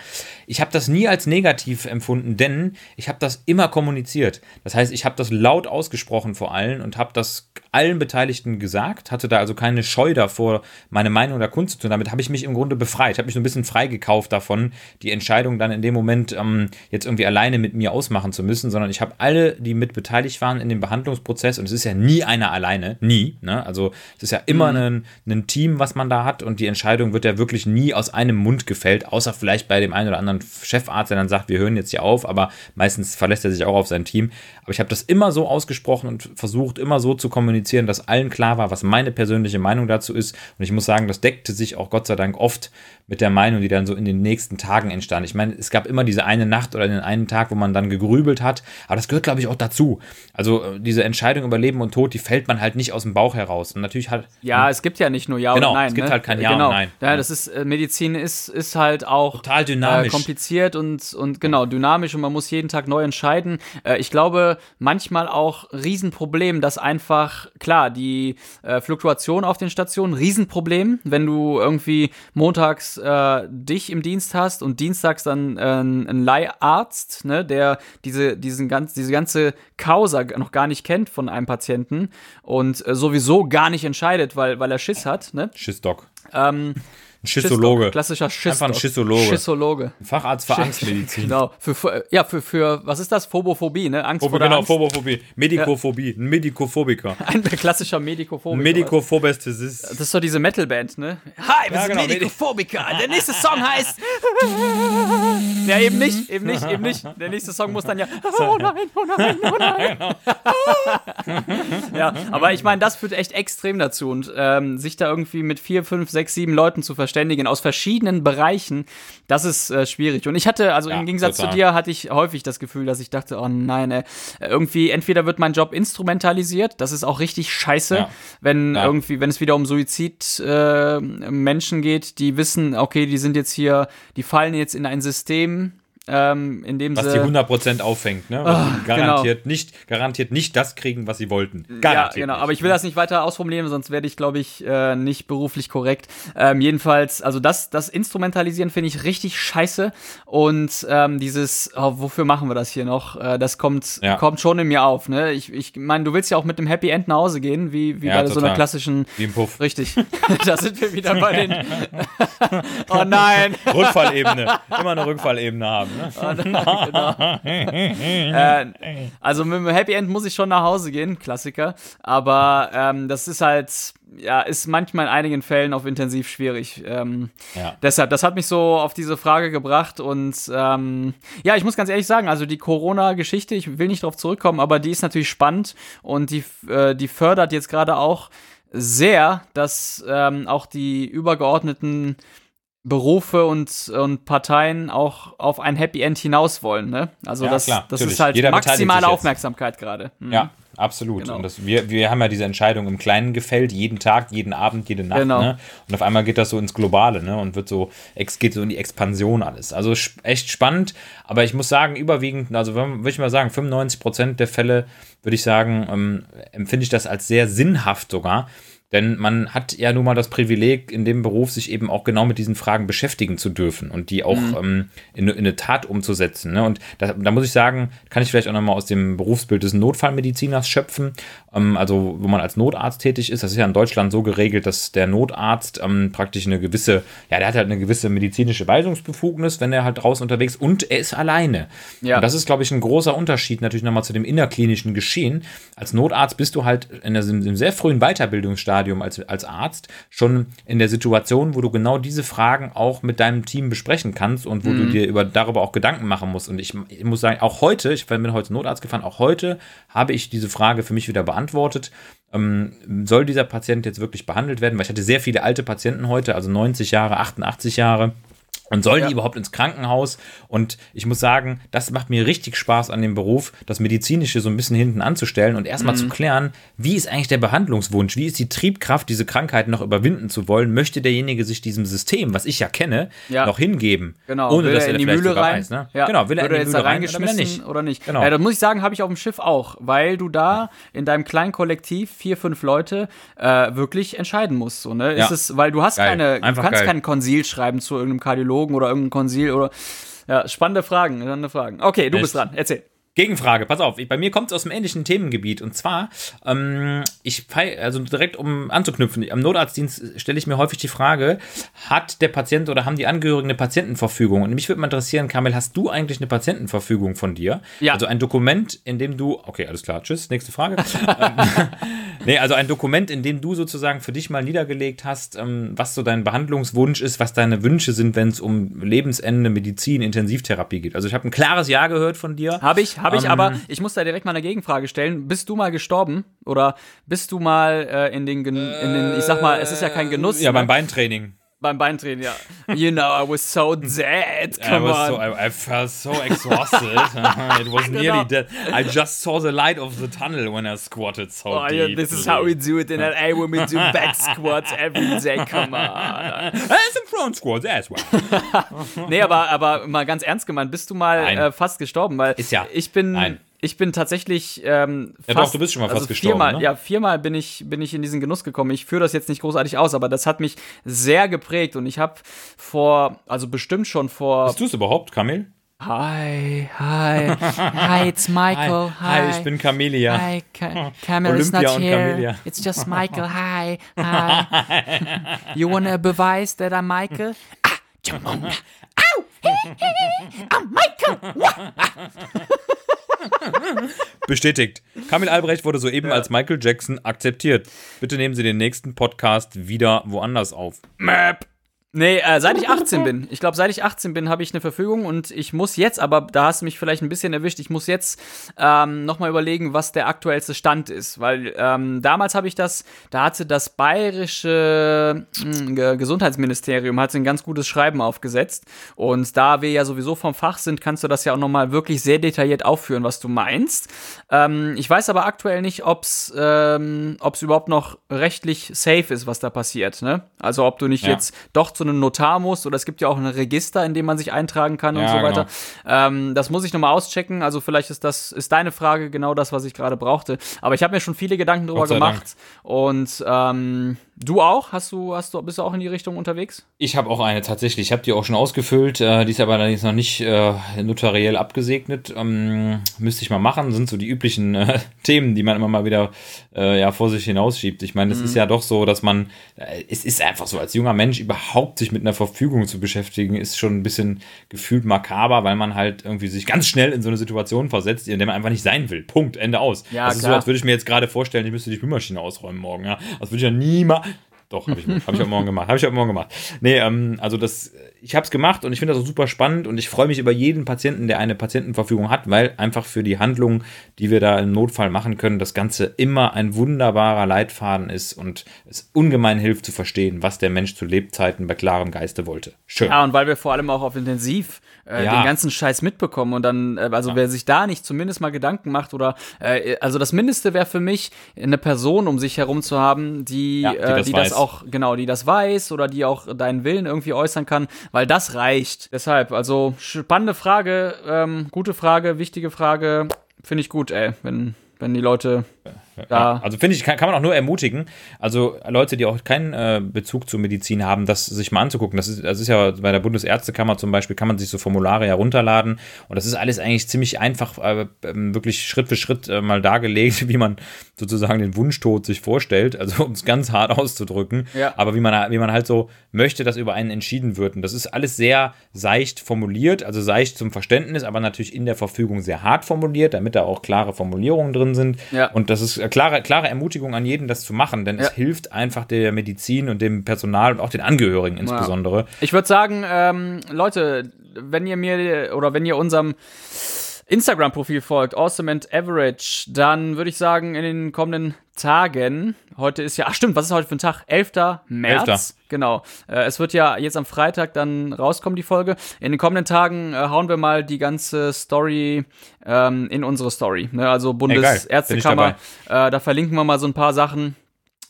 Speaker 1: ich habe das nie als negativ empfunden, denn ich habe das immer kommuniziert. Das heißt, ich habe das laut ausgesprochen vor allen und habe das allen Beteiligten gesagt, hatte da also keine Scheu davor, meine Meinung da kundzutun. Damit habe ich mich im Grunde befreit, habe mich so ein bisschen freigekauft davon, die Entscheidung dann in dem Moment ähm, jetzt irgendwie alleine mit mir ausmachen zu müssen, sondern ich habe alle, die mit beteiligt waren in dem Behandlungsprozess, und es ist ja nie einer alleine, nie, ne? also es ist ja immer mhm. ein, ein Team, was man da hat und die Entscheidung wird ja wirklich nie aus einem Mund gefällt, außer vielleicht bei dem einen oder anderen Chefarzt, der dann sagt, wir hören jetzt hier auf, aber meistens verlässt er sich auch auf sein Team. Aber ich habe das immer so ausgesprochen und versucht, immer so zu kommunizieren, dass allen klar war, was meine persönliche Meinung dazu ist. Und ich muss sagen, das deckte sich auch Gott sei Dank oft mit der Meinung, die dann so in den nächsten Tagen entstand. Ich meine, es gab immer diese eine Nacht oder den einen Tag, wo man dann gegrübelt hat, aber das gehört, glaube ich, auch dazu. Also äh, diese Entscheidung über Leben und Tod, die fällt man halt nicht aus dem Bauch heraus. Und natürlich halt.
Speaker 2: Ja, es gibt ja nicht nur Ja
Speaker 1: genau,
Speaker 2: oder Nein.
Speaker 1: Es gibt
Speaker 2: ne?
Speaker 1: halt kein Ja genau. und Nein.
Speaker 2: Ja, das ist, äh, Medizin ist, ist halt auch
Speaker 1: total dynamisch.
Speaker 2: Äh, kompliziert und, und genau, dynamisch und man muss jeden Tag neu entscheiden. Äh, ich glaube, manchmal auch Riesenproblem, dass einfach, klar, die äh, Fluktuation auf den Stationen, Riesenproblem, wenn du irgendwie montags äh, dich im Dienst hast und dienstags dann äh, ein Leiharzt, ne, der diese, diesen ganz, diese ganze Causa noch gar nicht kennt von einem Patienten und äh, sowieso gar nicht entscheidet, weil, weil er Schiss hat. Ne?
Speaker 1: Schissdoc.
Speaker 2: Ähm,
Speaker 1: ein Schissologe.
Speaker 2: Klassischer Schiss.
Speaker 1: Einfach ein Schissologe.
Speaker 2: Schissologe.
Speaker 1: Ein Facharzt für Angstmedizin. (laughs)
Speaker 2: Genau. Für, ja, für, für, was ist das? Phobophobie, ne?
Speaker 1: Angst Phobo, vor Genau, Angst. Phobophobie. Medikophobie. Ein Medikophobiker. (laughs)
Speaker 2: Ein klassischer Medikophobiker.
Speaker 1: Medikophobesthesist.
Speaker 2: Das ist doch diese Metalband, ne? Hi, wir ja, sind genau, Medikophobiker. Der nächste Song heißt. ja, eben nicht, eben nicht, eben nicht. Der nächste Song muss dann ja. (laughs) Oh nein, oh nein, oh nein. ja, aber ich meine, das führt echt extrem dazu. Und ähm, sich da irgendwie mit vier, fünf, sechs, sieben Leuten zu verstehen, verständigen aus verschiedenen Bereichen, das ist äh, schwierig. Und ich hatte, also ja, im Gegensatz total. zu dir, hatte ich häufig das Gefühl, dass ich dachte, oh nein, ey, irgendwie, entweder wird mein Job instrumentalisiert, das ist auch richtig scheiße, ja. wenn ja. irgendwie, wenn es wieder um Suizid-Menschen äh, geht, die wissen, okay, die sind jetzt hier, die fallen jetzt in ein System, ähm, indem
Speaker 1: was
Speaker 2: sie,
Speaker 1: die 100% auffängt, ne? Oh, garantiert, genau. nicht, garantiert nicht das kriegen, was sie wollten. Garantiert
Speaker 2: ja, genau.
Speaker 1: Nicht.
Speaker 2: Aber ich will das nicht weiter ausformulieren, sonst werde ich, glaube ich, äh, nicht beruflich korrekt. Ähm, jedenfalls, also das, das Instrumentalisieren finde ich richtig scheiße. Und ähm, dieses, oh, wofür machen wir das hier noch? Äh, das kommt, ja. kommt schon in mir auf. Ne? Ich, ich meine, du willst ja auch mit dem Happy End nach Hause gehen, wie, wie ja, bei total. so einer klassischen.
Speaker 1: Wie im Puff.
Speaker 2: Richtig. (laughs) da sind wir wieder bei den. (laughs) (laughs) oh nein.
Speaker 1: Rückfallebene. Immer eine Rückfallebene haben. Ne? (laughs)
Speaker 2: genau. äh, also mit dem Happy End muss ich schon nach Hause gehen, Klassiker. Aber ähm, das ist halt, ja, ist manchmal in einigen Fällen auf intensiv schwierig. Ähm, ja. Deshalb, das hat mich so auf diese Frage gebracht und ähm, ja, ich muss ganz ehrlich sagen, also die Corona-Geschichte, ich will nicht darauf zurückkommen, aber die ist natürlich spannend und die, äh, die fördert jetzt gerade auch sehr, dass ähm, auch die übergeordneten Berufe und, und Parteien auch auf ein Happy End hinaus wollen. Ne? Also ja, das, klar, das ist halt Jeder maximale Aufmerksamkeit gerade.
Speaker 1: Mhm. Ja, absolut. Genau. Und das, wir, wir haben ja diese Entscheidung im Kleinen gefällt, jeden Tag, jeden Abend, jede Nacht. Genau. Ne? Und auf einmal geht das so ins Globale ne? und wird so, geht so in die Expansion alles. Also echt spannend, aber ich muss sagen, überwiegend, also würde ich mal sagen, 95 Prozent der Fälle, würde ich sagen, ähm, empfinde ich das als sehr sinnhaft sogar denn man hat ja nun mal das Privileg, in dem Beruf sich eben auch genau mit diesen Fragen beschäftigen zu dürfen und die auch mhm. ähm, in, in, eine Tat umzusetzen. Ne? Und da, da, muss ich sagen, kann ich vielleicht auch nochmal aus dem Berufsbild des Notfallmediziners schöpfen. Ähm, also, wo man als Notarzt tätig ist, das ist ja in Deutschland so geregelt, dass der Notarzt ähm, praktisch eine gewisse, ja, der hat halt eine gewisse medizinische Weisungsbefugnis, wenn er halt draußen unterwegs ist und er ist alleine. Ja. Und das ist, glaube ich, ein großer Unterschied natürlich nochmal zu dem innerklinischen Geschehen. Als Notarzt bist du halt in einem sehr frühen Weiterbildungsstadium Stadium als, als Arzt schon in der Situation, wo du genau diese Fragen auch mit deinem Team besprechen kannst und wo mhm. du dir über, darüber auch Gedanken machen musst. Und ich, ich muss sagen, auch heute, ich bin heute Notarzt gefahren, auch heute habe ich diese Frage für mich wieder beantwortet. Ähm, soll dieser Patient jetzt wirklich behandelt werden? Weil ich hatte sehr viele alte Patienten heute, also 90 Jahre, 88 Jahre Und sollen
Speaker 2: Ja.
Speaker 1: die überhaupt ins Krankenhaus? Und ich muss sagen, das macht mir richtig Spaß an dem Beruf, das Medizinische so ein bisschen hinten anzustellen und
Speaker 2: Mhm.
Speaker 1: erstmal zu klären, wie ist eigentlich der Behandlungswunsch? Wie ist die Triebkraft, diese Krankheit noch überwinden zu wollen? Möchte derjenige sich diesem System, was ich ja kenne,
Speaker 2: Ja.
Speaker 1: noch hingeben?
Speaker 2: Genau,
Speaker 1: Ohne
Speaker 2: will
Speaker 1: dass
Speaker 2: er in die Mühle rein?
Speaker 1: weiß, ne?
Speaker 2: Ja.
Speaker 1: Genau, will er
Speaker 2: Wird
Speaker 1: in die Mühle rein oder er nicht?
Speaker 2: oder nicht?
Speaker 1: Genau.
Speaker 2: Ja, das muss ich sagen, habe ich auf dem Schiff auch, weil du da in deinem kleinen Kollektiv vier, fünf Leute äh, wirklich entscheiden musst. So, ne? Ist es, weil du hast
Speaker 1: Geil.
Speaker 2: keine, du kannst
Speaker 1: geil.
Speaker 2: kein Konsil schreiben zu irgendeinem Kardiologen oder irgendeinem Konsil oder ja, spannende Fragen, spannende Fragen. Okay, du
Speaker 1: Echt?
Speaker 2: bist dran. Erzähl.
Speaker 1: Gegenfrage, pass auf, bei mir kommt es aus dem ähnlichen Themengebiet und zwar, ähm, ich also direkt um anzuknüpfen, am Notarztdienst stelle ich mir häufig die Frage, hat der Patient oder haben die Angehörigen eine Patientenverfügung? Und mich würde mal interessieren, Kamil, hast du eigentlich eine Patientenverfügung von dir?
Speaker 2: Ja.
Speaker 1: Also ein Dokument, in dem du, okay, alles klar, tschüss, nächste Frage. ähm, (laughs) nee, also ein Dokument, in dem du sozusagen für dich mal niedergelegt hast, ähm, was so dein Behandlungswunsch ist, was deine Wünsche sind, wenn es um Lebensende, Medizin, Intensivtherapie geht. Also ich habe ein klares Ja gehört von dir.
Speaker 2: Habe ich, habe ich,
Speaker 1: Ähm,
Speaker 2: aber ich muss da direkt mal eine Gegenfrage stellen. Bist du mal gestorben? Oder bist du mal äh, in, den, in den, ich sag mal, es ist ja kein Genuss.
Speaker 1: Ja,
Speaker 2: ne?
Speaker 1: beim Beintraining.
Speaker 2: Beim Beintraining, ja. You know, I was so dead.
Speaker 1: I,
Speaker 2: Come
Speaker 1: was so,
Speaker 2: on.
Speaker 1: I, I felt so exhausted. (laughs) It was
Speaker 2: Genau.
Speaker 1: nearly dead. I just saw the light of the tunnel when I squatted so
Speaker 2: Oh,
Speaker 1: deep.
Speaker 2: yeah, this is how we do it in LA when we do (laughs) back squats every day. Come on.
Speaker 1: And some front squats as well. (laughs)
Speaker 2: Nee, aber, aber mal ganz ernst gemeint, bist du mal äh, fast gestorben? Weil
Speaker 1: Ist ja.
Speaker 2: ich bin.
Speaker 1: Nein.
Speaker 2: Ich bin tatsächlich ähm,
Speaker 1: Ja,
Speaker 2: fast,
Speaker 1: doch, du bist schon mal
Speaker 2: also
Speaker 1: fast gestorben,
Speaker 2: Viermal,
Speaker 1: ne?
Speaker 2: Ja, viermal bin ich, bin ich in diesen Genuss gekommen. Ich führe das jetzt nicht großartig aus, aber das hat mich sehr geprägt und ich habe vor, also bestimmt schon vor.
Speaker 1: Bist du es überhaupt, Kamil?
Speaker 2: Hi, hi, hi, it's Michael. Hi, (laughs)
Speaker 1: Hi, ich bin Camelia.
Speaker 2: Hi, Ca Camille is
Speaker 1: Olympia
Speaker 2: not here.
Speaker 1: Camelia.
Speaker 2: It's just Michael. Hi, hi. you wanna beweise that I'm Michael? Ah, Jamona. Au! I'm Michael! (laughs) (laughs)
Speaker 1: Bestätigt. Kamil Albrecht wurde soeben als Michael Jackson akzeptiert. Bitte nehmen Sie den nächsten Podcast wieder woanders auf.
Speaker 2: Map. Nee, äh, seit ich 18 bin. Ich glaube, seit ich 18 bin, habe ich eine Verfügung und ich muss jetzt, aber da hast du mich vielleicht ein bisschen erwischt, ich muss jetzt ähm, nochmal überlegen, was der aktuellste Stand ist. Weil ähm, damals habe ich das, da hatte das bayerische Ge- Gesundheitsministerium hatte ein ganz gutes Schreiben aufgesetzt. Und da wir ja sowieso vom Fach sind, kannst du das ja auch nochmal wirklich sehr detailliert aufführen, was du meinst. Ähm, ich weiß aber aktuell nicht, ob es ähm, ob's überhaupt noch rechtlich safe ist, was da passiert. Ne? Also ob du nicht
Speaker 1: Ja.
Speaker 2: jetzt doch zu einem Notar musst oder es gibt ja auch ein Register, in dem man sich eintragen kann und
Speaker 1: Ja,
Speaker 2: so
Speaker 1: genau.
Speaker 2: weiter. Ähm, das muss ich nochmal auschecken. Also vielleicht ist das ist deine Frage genau das, was ich gerade brauchte. Aber ich habe mir schon viele Gedanken darüber gemacht. Und ähm, du auch? Hast du, hast du, bist du auch in die Richtung unterwegs?
Speaker 1: Ich habe auch eine tatsächlich. Ich habe die auch schon ausgefüllt. Äh, die ist aber allerdings noch nicht äh, notariell abgesegnet. Ähm, müsste ich mal machen. Sind so die üblichen äh, (laughs) Themen, die man immer mal wieder äh, ja, vor sich hinausschiebt. Ich meine, es ist ja doch so, dass man, äh, es ist einfach so, als junger Mensch überhaupt sich mit einer Verfügung zu beschäftigen, ist schon ein bisschen gefühlt makaber, weil man halt irgendwie sich ganz schnell in so eine Situation versetzt, in der man einfach nicht sein will. Punkt, Ende aus.
Speaker 2: Ja,
Speaker 1: das ist so,
Speaker 2: klar.
Speaker 1: als würde ich mir jetzt gerade vorstellen, ich müsste die Spülmaschine ausräumen morgen. Ja? Das würde ich ja niemals. Doch, habe ich, hab ich heute Morgen gemacht. Habe ich heute Morgen gemacht. Nee, ähm, also das, ich habe es gemacht und ich finde das super spannend und ich freue mich über jeden Patienten, der eine Patientenverfügung hat, weil einfach für die Handlungen, die wir da im Notfall machen können, das Ganze immer ein wunderbarer Leitfaden ist und es ungemein hilft zu verstehen, was der Mensch zu Lebzeiten bei klarem Geiste wollte. Schön.
Speaker 2: Ja, und weil wir vor allem auch auf Intensiv äh,
Speaker 1: Ja.
Speaker 2: den ganzen Scheiß mitbekommen und dann, äh, also wer sich da nicht zumindest mal Gedanken macht oder, äh, also das Mindeste wäre für mich, eine Person um sich herum zu haben, die,
Speaker 1: Ja, die
Speaker 2: äh,
Speaker 1: das
Speaker 2: die das auch, genau, die das weiß oder die auch deinen Willen irgendwie äußern kann, weil das reicht. Deshalb, also spannende Frage, ähm, gute Frage, wichtige Frage, finde ich gut, ey, wenn, wenn die Leute da.
Speaker 1: Also finde ich, kann, kann man auch nur ermutigen, also Leute, die auch keinen äh, Bezug zur Medizin haben, das sich mal anzugucken. Das ist, das ist ja bei der Bundesärztekammer zum Beispiel, kann man sich so Formulare herunterladen und das ist alles eigentlich ziemlich einfach, äh, ähm, wirklich Schritt für Schritt äh, mal dargelegt, (laughs) wie man sozusagen den Wunschtod sich vorstellt, also um es ganz hart auszudrücken,
Speaker 2: Ja.
Speaker 1: aber wie man, wie man halt so möchte, dass über einen entschieden wird. Und das ist alles sehr seicht formuliert, also seicht zum Verständnis, aber natürlich in der Verfügung sehr hart formuliert, damit da auch klare Formulierungen drin sind.
Speaker 2: Ja.
Speaker 1: Und das ist eine klare, klare Ermutigung an jeden, das zu machen, denn
Speaker 2: Ja.
Speaker 1: es hilft einfach der Medizin und dem Personal und auch den Angehörigen insbesondere.
Speaker 2: Ich würde sagen, ähm, Leute, wenn ihr mir oder wenn ihr unserem Instagram-Profil folgt, Awesome and Average, dann würde ich sagen, in den kommenden Tagen, heute ist ja, ach stimmt, was ist heute für ein Tag? 11. März.
Speaker 1: 11..
Speaker 2: Genau. Äh, es wird ja jetzt am Freitag dann rauskommen, die Folge. In den kommenden Tagen äh, hauen wir mal die ganze Story ähm, in unsere Story. Ne? Also Bundesärztekammer. Äh, da verlinken wir mal so ein paar Sachen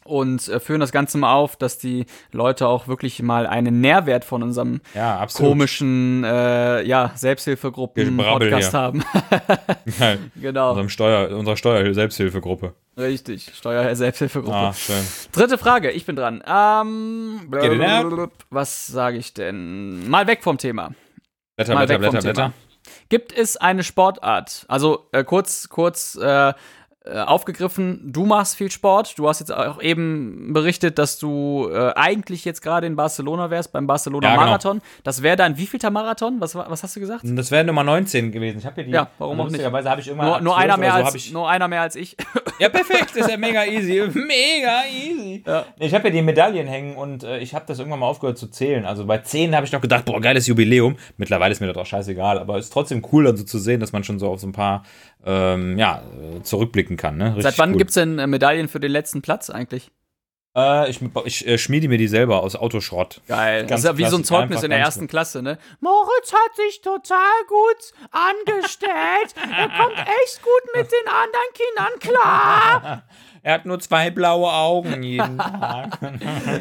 Speaker 2: und äh, führen das Ganze mal auf, dass die Leute auch wirklich mal einen Nährwert von unserem
Speaker 1: Ja,
Speaker 2: komischen äh, ja, Selbsthilfegruppen-Podcast haben. (laughs)
Speaker 1: Ja,
Speaker 2: genau,
Speaker 1: unserem Steuer, unserer Steuer-Selbsthilfegruppe.
Speaker 2: richtig. Steuer-Selbsthilfegruppe.
Speaker 1: Ah, schön.
Speaker 2: Dritte Frage, ich bin dran. Ähm, was sage ich denn? Mal weg vom Thema.
Speaker 1: Blätter,
Speaker 2: Mal
Speaker 1: Blätter,
Speaker 2: weg vom
Speaker 1: Blätter,
Speaker 2: Thema.
Speaker 1: Blätter.
Speaker 2: Gibt es eine Sportart? Also äh, kurz, kurz äh, aufgegriffen, du machst viel Sport. Du hast jetzt auch eben berichtet, dass du äh, eigentlich jetzt gerade in Barcelona wärst, beim Barcelona
Speaker 1: Ja, genau.
Speaker 2: Marathon. Das wäre dein wievielter Marathon? Was, wa- was hast du gesagt?
Speaker 1: Das wäre Nummer 19 gewesen. Ich habe hier die.
Speaker 2: Ja, warum auch nicht?
Speaker 1: Lustigerweise ich irgendwann.
Speaker 2: Nur, nur,
Speaker 1: 12
Speaker 2: einer mehr
Speaker 1: so
Speaker 2: als,
Speaker 1: ich,
Speaker 2: nur einer mehr als ich. (laughs)
Speaker 1: Ja, perfekt. Das ist ja mega easy. (laughs) Mega easy.
Speaker 2: Ja.
Speaker 1: Ich habe ja die Medaillen hängen und äh, ich habe das irgendwann mal aufgehört zu zählen. Also bei 10 habe ich noch gedacht, boah, geiles Jubiläum. Mittlerweile ist mir das auch scheißegal. Aber es ist trotzdem cool, dann so zu sehen, dass man schon so auf so ein paar, ähm, ja, äh, zurückblicken kann. Ne? Richtig
Speaker 2: Seit wann
Speaker 1: cool.
Speaker 2: gibt's denn äh, Medaillen für den letzten Platz eigentlich?
Speaker 1: Äh, ich ich äh, schmiede mir die selber aus Autoschrott.
Speaker 2: Geil.
Speaker 1: Ganz
Speaker 2: das ist ja wie so ein Zeugnis in der ersten Klasse, ne? Moritz hat sich total gut angestellt. er kommt (laughs) echt gut mit den anderen Kindern klar. (laughs)
Speaker 1: Er hat nur zwei blaue Augen jeden (laughs) Tag.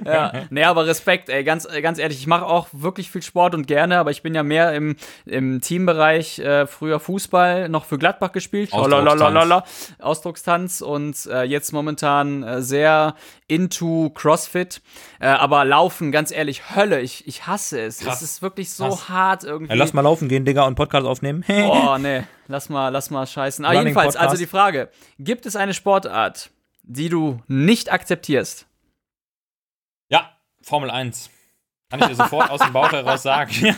Speaker 2: ja. Nee, aber Respekt, ey, ganz, ganz ehrlich, ich mache auch wirklich viel Sport und gerne, aber ich bin ja mehr im, im Teambereich, äh, früher Fußball, noch für Gladbach gespielt,
Speaker 1: Ausdruckstanz.
Speaker 2: Lalalala, Ausdruckstanz und äh, jetzt momentan äh, sehr into CrossFit, äh, aber Laufen, ganz ehrlich, Hölle, ich, ich hasse es.
Speaker 1: Krass.
Speaker 2: Es ist wirklich so
Speaker 1: Krass.
Speaker 2: hart irgendwie.
Speaker 1: Ja, lass mal laufen gehen, Digga, und Podcast aufnehmen.
Speaker 2: Oh, (laughs) nee, lass mal, lass mal scheißen. Ah,
Speaker 1: Running
Speaker 2: jedenfalls,
Speaker 1: Podcast.
Speaker 2: also die Frage, gibt es eine Sportart, die du nicht akzeptierst?
Speaker 1: Ja, Formel 1. Kann ich dir sofort aus dem Bauch heraus sagen. (laughs)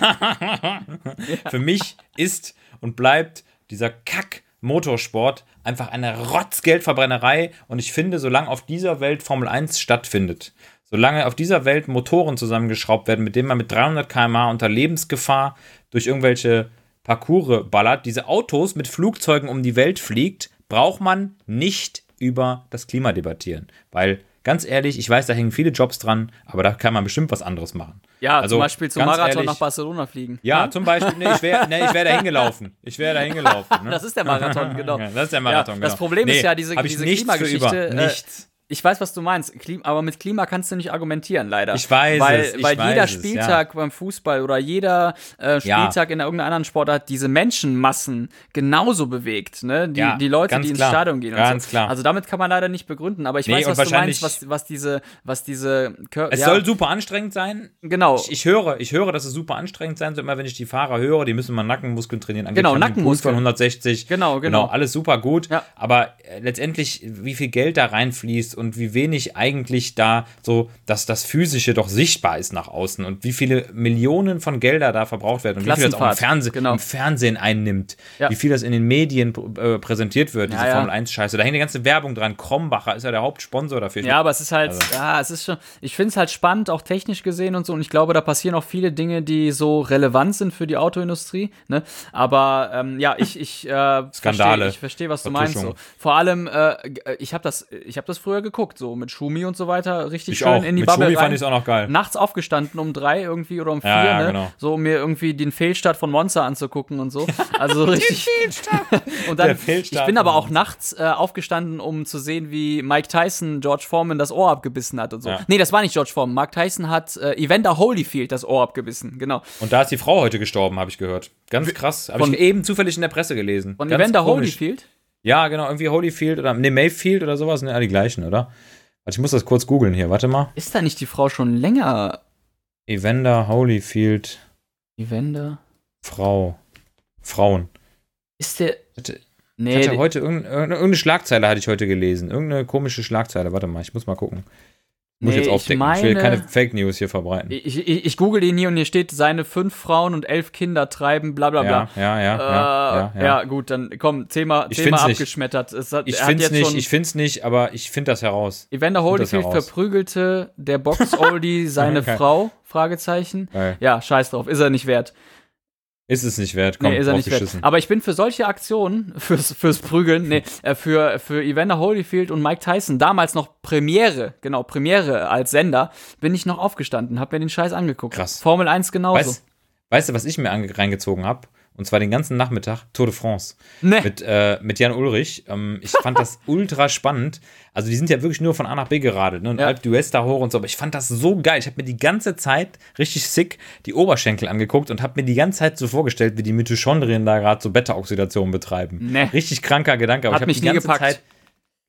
Speaker 1: (laughs) Für mich ist und bleibt dieser Kack-Motorsport einfach eine Rotzgeldverbrennerei. Und ich finde, solange auf dieser Welt Formel 1 stattfindet, solange auf dieser Welt Motoren zusammengeschraubt werden, mit denen man mit 300 km/h unter Lebensgefahr durch irgendwelche Parcours ballert, diese Autos mit Flugzeugen um die Welt fliegt, braucht man nicht über das Klima debattieren. Weil, ganz ehrlich, ich weiß, da hängen viele Jobs dran, aber da kann man bestimmt was anderes machen.
Speaker 2: Ja,
Speaker 1: Also,
Speaker 2: zum Beispiel zum Marathon
Speaker 1: ehrlich-
Speaker 2: nach Barcelona fliegen.
Speaker 1: Ja, zum Beispiel, nee, ich wäre nee, ich wär da hingelaufen. Ich wäre da (laughs) hingelaufen. Ne?
Speaker 2: Das ist der Marathon, genau. (laughs)
Speaker 1: Das ist der Marathon,
Speaker 2: Ja,
Speaker 1: genau.
Speaker 2: das Problem ist ja diese- diese Klimageschichte, äh,
Speaker 1: Nichts.
Speaker 2: Ich weiß, was du meinst, aber mit Klima kannst du nicht argumentieren, leider.
Speaker 1: Ich weiß
Speaker 2: weil,
Speaker 1: es, ich
Speaker 2: Weil
Speaker 1: weiß
Speaker 2: jeder
Speaker 1: es,
Speaker 2: Spieltag beim Fußball oder jeder äh,
Speaker 1: Ja.
Speaker 2: Spieltag in irgendeiner anderen Sportart diese Menschenmassen genauso bewegt, ne? Die,
Speaker 1: Ja,
Speaker 2: die Leute, die ins
Speaker 1: klar.
Speaker 2: Stadion gehen und
Speaker 1: Ganz
Speaker 2: so.
Speaker 1: klar.
Speaker 2: Also damit kann man leider nicht begründen, aber ich
Speaker 1: Nee,
Speaker 2: weiß, was du meinst, was, was diese, was diese Kör
Speaker 1: Es
Speaker 2: ja,
Speaker 1: soll super anstrengend sein.
Speaker 2: genau.
Speaker 1: Ich, ich höre, ich höre, dass es super anstrengend sein soll. Immer wenn ich die Fahrer höre, die müssen mal Nackenmuskeln trainieren. Angeblich
Speaker 2: Genau, Nackenmuskeln.
Speaker 1: von 160.
Speaker 2: Genau, genau.
Speaker 1: alles super gut.
Speaker 2: Ja.
Speaker 1: Aber äh, letztendlich, wie viel Geld da reinfließt und wie wenig eigentlich da so, dass das Physische doch sichtbar ist nach außen und wie viele Millionen von Gelder da verbraucht werden und wie viel das auch im, Fernseh,
Speaker 2: genau.
Speaker 1: im Fernsehen einnimmt,
Speaker 2: Ja.
Speaker 1: wie viel das in den Medien äh, präsentiert wird, diese
Speaker 2: Ja.
Speaker 1: Formel 1-Scheiße. Da hängt die ganze Werbung dran. Krombacher ist ja der Hauptsponsor dafür.
Speaker 2: Ja, aber es ist halt,
Speaker 1: Also.
Speaker 2: ja, es ist schon, ich finde es halt spannend, auch technisch gesehen und so. Und ich glaube, da passieren auch viele Dinge, die so relevant sind für die Autoindustrie. Ne? Aber ähm, ja, ich, ich, äh, (laughs)
Speaker 1: Skandale.
Speaker 2: verstehe, ich verstehe, was du meinst. So. Vor allem, äh, ich habe das, ich habe das früher geguckt, so mit Schumi und so weiter, richtig
Speaker 1: Ich
Speaker 2: schön
Speaker 1: auch.
Speaker 2: in die
Speaker 1: Mit
Speaker 2: Bubble
Speaker 1: Schumi
Speaker 2: rein.
Speaker 1: fand ich auch noch geil.
Speaker 2: Nachts aufgestanden um drei irgendwie oder um vier,
Speaker 1: Ja, ja,
Speaker 2: ne?
Speaker 1: genau.
Speaker 2: so um mir irgendwie den Fehlstart von Monza anzugucken und so. (laughs) Also richtig. (laughs) und dann, ich bin aber auch nachts äh, aufgestanden, um zu sehen, wie Mike Tyson George Foreman das Ohr abgebissen hat und so.
Speaker 1: Ja.
Speaker 2: Nee, das war nicht George Foreman. Mike Tyson hat äh, Evander Holyfield das Ohr abgebissen, genau.
Speaker 1: Und da ist die Frau heute gestorben, habe ich gehört. Ganz krass. Habe ich eben zufällig in der Presse gelesen.
Speaker 2: Von
Speaker 1: Ganz
Speaker 2: Evander
Speaker 1: komisch.
Speaker 2: Holyfield?
Speaker 1: Ja, genau, irgendwie Holyfield oder ne, Mayfield oder sowas, ja die gleichen, oder? Warte, ich muss das kurz googeln hier, warte mal.
Speaker 2: Ist da nicht die Frau schon länger
Speaker 1: Evander Holyfield,
Speaker 2: Evander?
Speaker 1: Frau. Frauen.
Speaker 2: Ist der.
Speaker 1: Hatte-
Speaker 2: Nee,
Speaker 1: Ich hatte heute irgendeine, irgendeine Schlagzeile hatte ich heute gelesen. Irgendeine komische Schlagzeile. Warte mal, ich muss mal gucken. Muss
Speaker 2: Nee,
Speaker 1: ich jetzt
Speaker 2: ich
Speaker 1: aufdecken. Ich, will
Speaker 2: meine-
Speaker 1: keine Fake News hier verbreiten.
Speaker 2: ich, ich, ich google ihn hier und hier steht, seine fünf Frauen und elf Kinder treiben, bla bla bla.
Speaker 1: ja, ja, ja,
Speaker 2: Äh,
Speaker 1: ja, ja,
Speaker 2: ja, gut, dann komm, Thema,
Speaker 1: Ich
Speaker 2: Thema abgeschmettert. Es hat,
Speaker 1: Ich find's
Speaker 2: jetzt
Speaker 1: nicht, ich find's nicht, aber ich find das heraus.
Speaker 2: Evander Holyfield verprügelte der Box-Oldie (laughs) seine. Frau? Fragezeichen. Ja, scheiß drauf, ist er nicht wert.
Speaker 1: Ist es nicht wert, komm,
Speaker 2: nee, ist er nicht wert. Aber ich bin für solche Aktionen, (laughs) fürs, fürs Prügeln, nee, äh, für, für Evander Holyfield und Mike Tyson, damals noch Premiere, genau, Premiere als Sender, bin ich noch aufgestanden, hab mir den Scheiß angeguckt.
Speaker 1: Krass.
Speaker 2: Formel 1 genauso.
Speaker 1: Weißt, weißt du, was ich mir reingezogen habe? Und zwar den ganzen Nachmittag Tour de France.
Speaker 2: Nee.
Speaker 1: Mit, äh, mit Jan Ulrich. Ähm, ich fand das (laughs) ultra spannend. Also, die sind ja wirklich nur von A nach B geradelt. Ne? Und
Speaker 2: Ja.
Speaker 1: Alp d'Huez da hoch und so. Aber ich fand das so geil. Ich habe mir die ganze Zeit richtig sick die Oberschenkel angeguckt und habe mir die ganze Zeit so vorgestellt, wie die Mitochondrien da gerade so Beta-Oxidation betreiben.
Speaker 2: Nee.
Speaker 1: Richtig kranker Gedanke. Aber
Speaker 2: Hat
Speaker 1: ich habe
Speaker 2: mich
Speaker 1: die ganze
Speaker 2: gepackt.
Speaker 1: Zeit.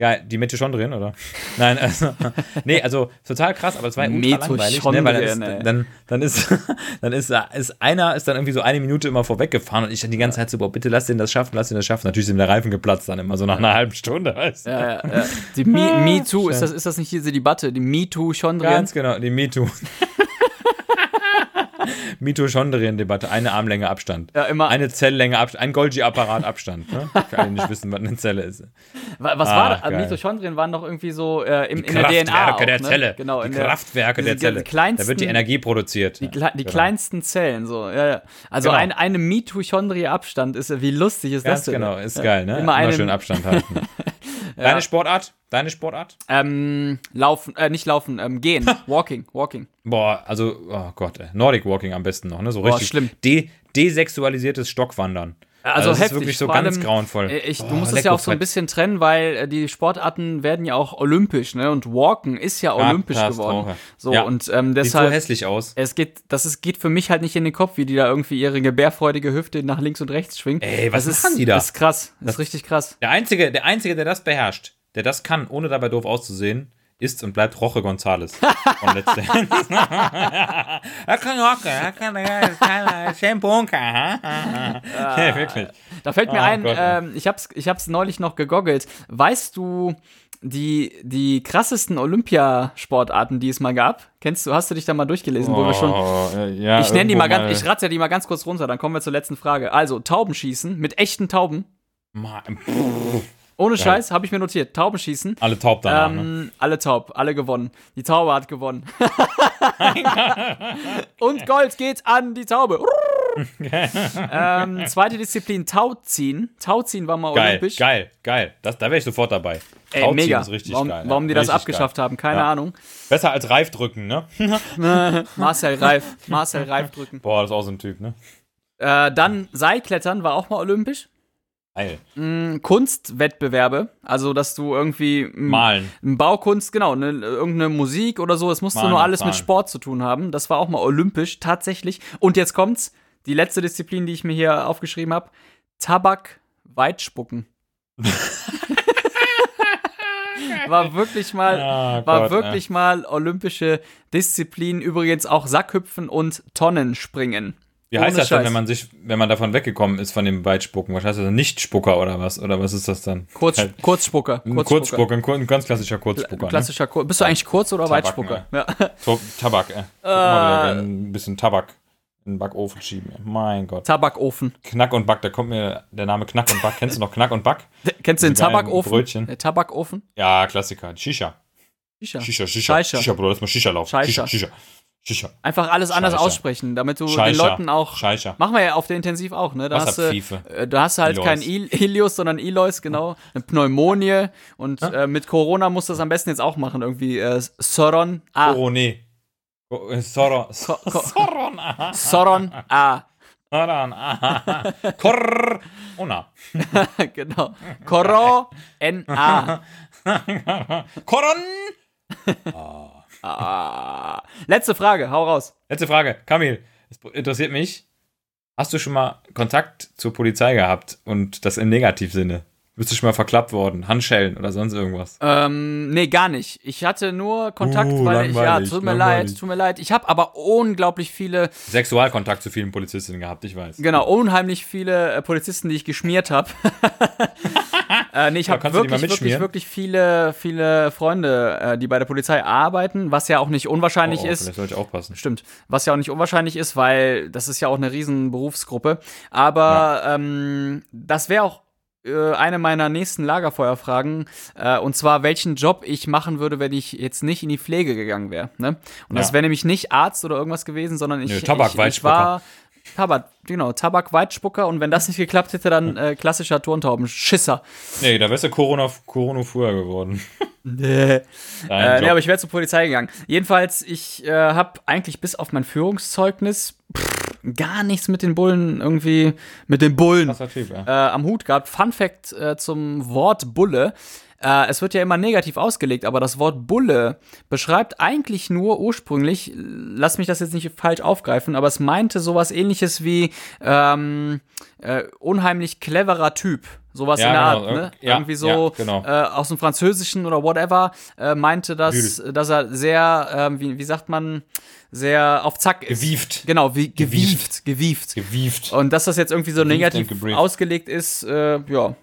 Speaker 1: Ja, die Mitochondrien, oder? Nein, also, (laughs) nee, also total krass, aber es war ultra langweilig, ne? Weil dann ist, dann, dann ist, (laughs) dann ist, ist einer ist dann irgendwie so eine Minute immer vorweggefahren und ich dann die ganze Zeit so, boah, bitte lass den das schaffen, lass den das schaffen. Natürlich sind der Reifen geplatzt dann immer so nach einer halben Stunde, weißt du?
Speaker 2: Ja, ja, ja. Die Me, Me Too, ist das, ist das nicht diese Debatte? Die Me Too schon drin?
Speaker 1: Ganz genau, die MeToo. (laughs) (laughs) Mitochondrien-Debatte, eine Armlänge Abstand.
Speaker 2: Ja, immer.
Speaker 1: Eine Zelllänge Abstand, ein Golgi-Apparat Abstand. Ne? Für alle, die nicht wissen, was eine Zelle ist.
Speaker 2: Wa- Was
Speaker 1: Ah,
Speaker 2: war das? Mitochondrien waren doch irgendwie so äh, im,
Speaker 1: Die
Speaker 2: in der DNA.
Speaker 1: Kraftwerke
Speaker 2: Auch,
Speaker 1: der
Speaker 2: ne?
Speaker 1: Zelle.
Speaker 2: Genau,
Speaker 1: die
Speaker 2: in der,
Speaker 1: Kraftwerke
Speaker 2: diese
Speaker 1: der Zelle. da wird die Energie produziert.
Speaker 2: Die, die
Speaker 1: Genau.
Speaker 2: kleinsten Zellen, so, ja, ja. Also
Speaker 1: Genau.
Speaker 2: ein, eine Mitochondrie-Abstand ist, wie lustig ist
Speaker 1: Ganz
Speaker 2: das denn?
Speaker 1: genau, ist geil, ne?
Speaker 2: Immer
Speaker 1: Immer,
Speaker 2: eine-
Speaker 1: schön Abstand halten. (laughs) Deine Sportart? Deine Sportart?
Speaker 2: Ähm, laufen, äh, nicht laufen, ähm, gehen. (laughs) walking, walking.
Speaker 1: Boah, also, oh Gott, ey. Nordic Walking am besten noch, ne? So
Speaker 2: Boah,
Speaker 1: richtig
Speaker 2: schlimm.
Speaker 1: De desexualisiertes Stockwandern.
Speaker 2: Also,
Speaker 1: das
Speaker 2: heftig.
Speaker 1: ist wirklich so
Speaker 2: vor
Speaker 1: ganz
Speaker 2: allem,
Speaker 1: grauenvoll.
Speaker 2: äh, Ich, du
Speaker 1: Oh,
Speaker 2: musst es ja auch so ein bisschen trennen, weil äh, die Sportarten werden ja auch olympisch, ne? Und Walken ist ja olympisch
Speaker 1: Katastrophe.
Speaker 2: geworden. So,
Speaker 1: Ja.
Speaker 2: und ähm,
Speaker 1: Sieht so
Speaker 2: deshalb.
Speaker 1: hässlich aus.
Speaker 2: es geht, das ist, geht für mich halt nicht in den Kopf, wie die da irgendwie ihre gebärfreudige Hüfte nach links und rechts schwingen.
Speaker 1: Ey, was
Speaker 2: das ist,
Speaker 1: machen die da?
Speaker 2: Das ist krass. Das ist richtig krass.
Speaker 1: Der Einzige, der Einzige, der das beherrscht, der das kann, ohne dabei doof auszusehen, ist und bleibt Roche Gonzales von Let's Dance. (laughs) er kann rocken, er kann, er kann schön bunker. Ja, wirklich.
Speaker 2: Da fällt mir
Speaker 1: Oh
Speaker 2: ein,
Speaker 1: Gott,
Speaker 2: ähm, ich hab's, ich hab's neulich noch gegoggelt. Weißt du, die, die krassesten Olympiasportarten, die es mal gab? Kennst du, hast du dich da mal durchgelesen, wo wir schon.
Speaker 1: Oh, äh, ja,
Speaker 2: Ich nenne die
Speaker 1: irgendwo
Speaker 2: mal ganz, ich ratze die mal ganz kurz runter, dann kommen wir zur letzten Frage. Also, Taubenschießen mit echten Tauben.
Speaker 1: Mal-
Speaker 2: Ohne Scheiß, habe ich mir notiert. Taubenschießen.
Speaker 1: Alle taub danach, ne?
Speaker 2: Ähm, alle taub, alle gewonnen. Die Taube hat gewonnen. (laughs) Und Gold geht an die Taube. (laughs) ähm, zweite Disziplin, Tauziehen. Tauziehen war mal
Speaker 1: Geil,
Speaker 2: olympisch.
Speaker 1: geil, geil. Das, da wäre ich sofort dabei.
Speaker 2: Ey,
Speaker 1: Tauziehen
Speaker 2: mega.
Speaker 1: ist richtig
Speaker 2: warum,
Speaker 1: geil.
Speaker 2: warum die das abgeschafft haben, keine
Speaker 1: Ja.
Speaker 2: Ahnung.
Speaker 1: Geil. Besser als Reif drücken, ne? (laughs)
Speaker 2: Marcel Reif, Marcel Reif drücken.
Speaker 1: Boah, das ist auch so ein Typ, ne?
Speaker 2: Äh, dann Seilklettern war auch mal olympisch.
Speaker 1: Geil.
Speaker 2: Mm, Kunstwettbewerbe, also dass du irgendwie
Speaker 1: Malen.
Speaker 2: Baukunst, genau, ne, irgendeine Musik oder so, es musste
Speaker 1: Malen
Speaker 2: nur alles mit
Speaker 1: malen.
Speaker 2: Sport zu tun haben. Das war auch mal olympisch, tatsächlich. Und jetzt kommt's, die letzte Disziplin, die ich mir hier aufgeschrieben habe: Tabak, Weitspucken. (laughs) war wirklich mal,
Speaker 1: Ah,
Speaker 2: war
Speaker 1: Gott,
Speaker 2: wirklich mal olympische Disziplin. Übrigens auch Sackhüpfen und Tonnenspringen.
Speaker 1: Wie heißt das dann,
Speaker 2: Scheiß.
Speaker 1: wenn man sich, wenn man davon weggekommen ist von dem Weitspucken? Was heißt das? Nicht-Spucker oder was? Oder was ist das dann?
Speaker 2: Kurz,
Speaker 1: Halt,
Speaker 2: Kurzspucker.
Speaker 1: ein Kurzspucker, ein, kur- ein ganz klassischer Kurzspucker.
Speaker 2: Klassischer Kur Bist du eigentlich Kurz- oder
Speaker 1: Tabaken,
Speaker 2: Weitspucker? Ja. (laughs)
Speaker 1: Ne? To- Tabak, äh. Gerne ein bisschen Tabak in den Backofen schieben. Mein Gott.
Speaker 2: Tabakofen.
Speaker 1: Knack und Back, da kommt mir der Name Knack und Back. Kennst du noch Knack und Back? (laughs)
Speaker 2: Kennst du den Tabakofen?
Speaker 1: Brötchen.
Speaker 2: Der Tabakofen?
Speaker 1: Ja, Klassiker. Shisha.
Speaker 2: Shisha.
Speaker 1: Shisha, Shisha. Shisha, Bruder, lass mal Shisha laufen. Shisha, Shisha. Shisha.
Speaker 2: Einfach alles anders
Speaker 1: Scheischer.
Speaker 2: aussprechen, damit du den
Speaker 1: Scheischer.
Speaker 2: Leuten auch.
Speaker 1: Scheischer.
Speaker 2: Machen wir ja auf der Intensiv auch, ne? Da hast, du, äh, da hast du halt
Speaker 1: Ileus.
Speaker 2: kein Il (laughs) Ilius, sondern Ileus, genau. Eine Pneumonie. Und äh, mit Corona musst du das am besten jetzt auch machen. Irgendwie äh, Soron A.
Speaker 1: Corone. Co- äh, Soron.
Speaker 2: Ko- ko- (laughs)
Speaker 1: Soron. aha.
Speaker 2: Soron A.
Speaker 1: Soron. aha. Corona. (laughs)
Speaker 2: genau. Coro N A.
Speaker 1: Koron.
Speaker 2: Ah. Letzte Frage, hau raus.
Speaker 1: Letzte Frage. Kamil, es interessiert mich. Hast du schon mal Kontakt zur Polizei gehabt und das im Negativsinne? Bist du schon mal verklappt worden? Handschellen oder sonst irgendwas?
Speaker 2: Ähm, nee, gar nicht. Ich hatte nur Kontakt,
Speaker 1: Uh,
Speaker 2: weil ich, ja, tut mir
Speaker 1: langweilig.
Speaker 2: leid, tut mir leid. Ich habe aber unglaublich viele
Speaker 1: Sexualkontakt zu vielen Polizistinnen gehabt, ich weiß.
Speaker 2: Genau, unheimlich viele äh, Polizisten, die ich geschmiert habe. (laughs) äh, nee, ich
Speaker 1: Ja,
Speaker 2: habe wirklich, wirklich, wirklich viele, viele Freunde, äh, die bei der Polizei arbeiten, was ja auch nicht unwahrscheinlich
Speaker 1: Oh, oh,
Speaker 2: ist.
Speaker 1: Vielleicht sollte ich aufpassen.
Speaker 2: Stimmt. Was ja auch nicht unwahrscheinlich ist, weil das ist ja auch eine riesen Berufsgruppe. Aber ähm, das wäre auch äh, eine meiner nächsten Lagerfeuerfragen. Äh, und zwar, welchen Job ich machen würde, wenn ich jetzt nicht in die Pflege gegangen wäre. Ne? Und das
Speaker 1: Ja.
Speaker 2: wäre nämlich nicht Arzt oder irgendwas gewesen, sondern ich,
Speaker 1: Nö,
Speaker 2: ich, ich
Speaker 1: Tabakweitspucker.
Speaker 2: war Tabak, genau, Tabak-Weitspucker und wenn das nicht geklappt hätte, dann äh, klassischer Turntauben-Schisser.
Speaker 1: Nee, da wärst du Corona, Corona früher geworden. (laughs)
Speaker 2: Nee. Äh, nee, aber ich wäre zur Polizei gegangen. Jedenfalls, ich äh, habe eigentlich bis auf mein Führungszeugnis pff, gar nichts mit den Bullen irgendwie, mit den Bullen
Speaker 1: typ, ja.
Speaker 2: äh, am Hut gehabt. Fun Fact äh, zum Wort Bulle. Äh, es wird ja immer negativ ausgelegt, aber das Wort Bulle beschreibt eigentlich nur ursprünglich, lass mich das jetzt nicht falsch aufgreifen, aber es meinte sowas ähnliches wie ähm, äh, unheimlich cleverer Typ. Sowas
Speaker 1: Ja,
Speaker 2: in der
Speaker 1: genau,
Speaker 2: Art, ne?
Speaker 1: ja,
Speaker 2: Irgendwie so
Speaker 1: ja, genau.
Speaker 2: äh, aus dem Französischen oder whatever, äh, meinte das, dass er sehr, ähm, wie, wie sagt man, sehr auf Zack ist.
Speaker 1: Gewieft.
Speaker 2: Genau, wie
Speaker 1: Gewieft.
Speaker 2: gewieft, gewieft.
Speaker 1: Gewieft.
Speaker 2: Und dass das jetzt irgendwie so
Speaker 1: Gewieft
Speaker 2: negativ ausgelegt ist, äh, ja,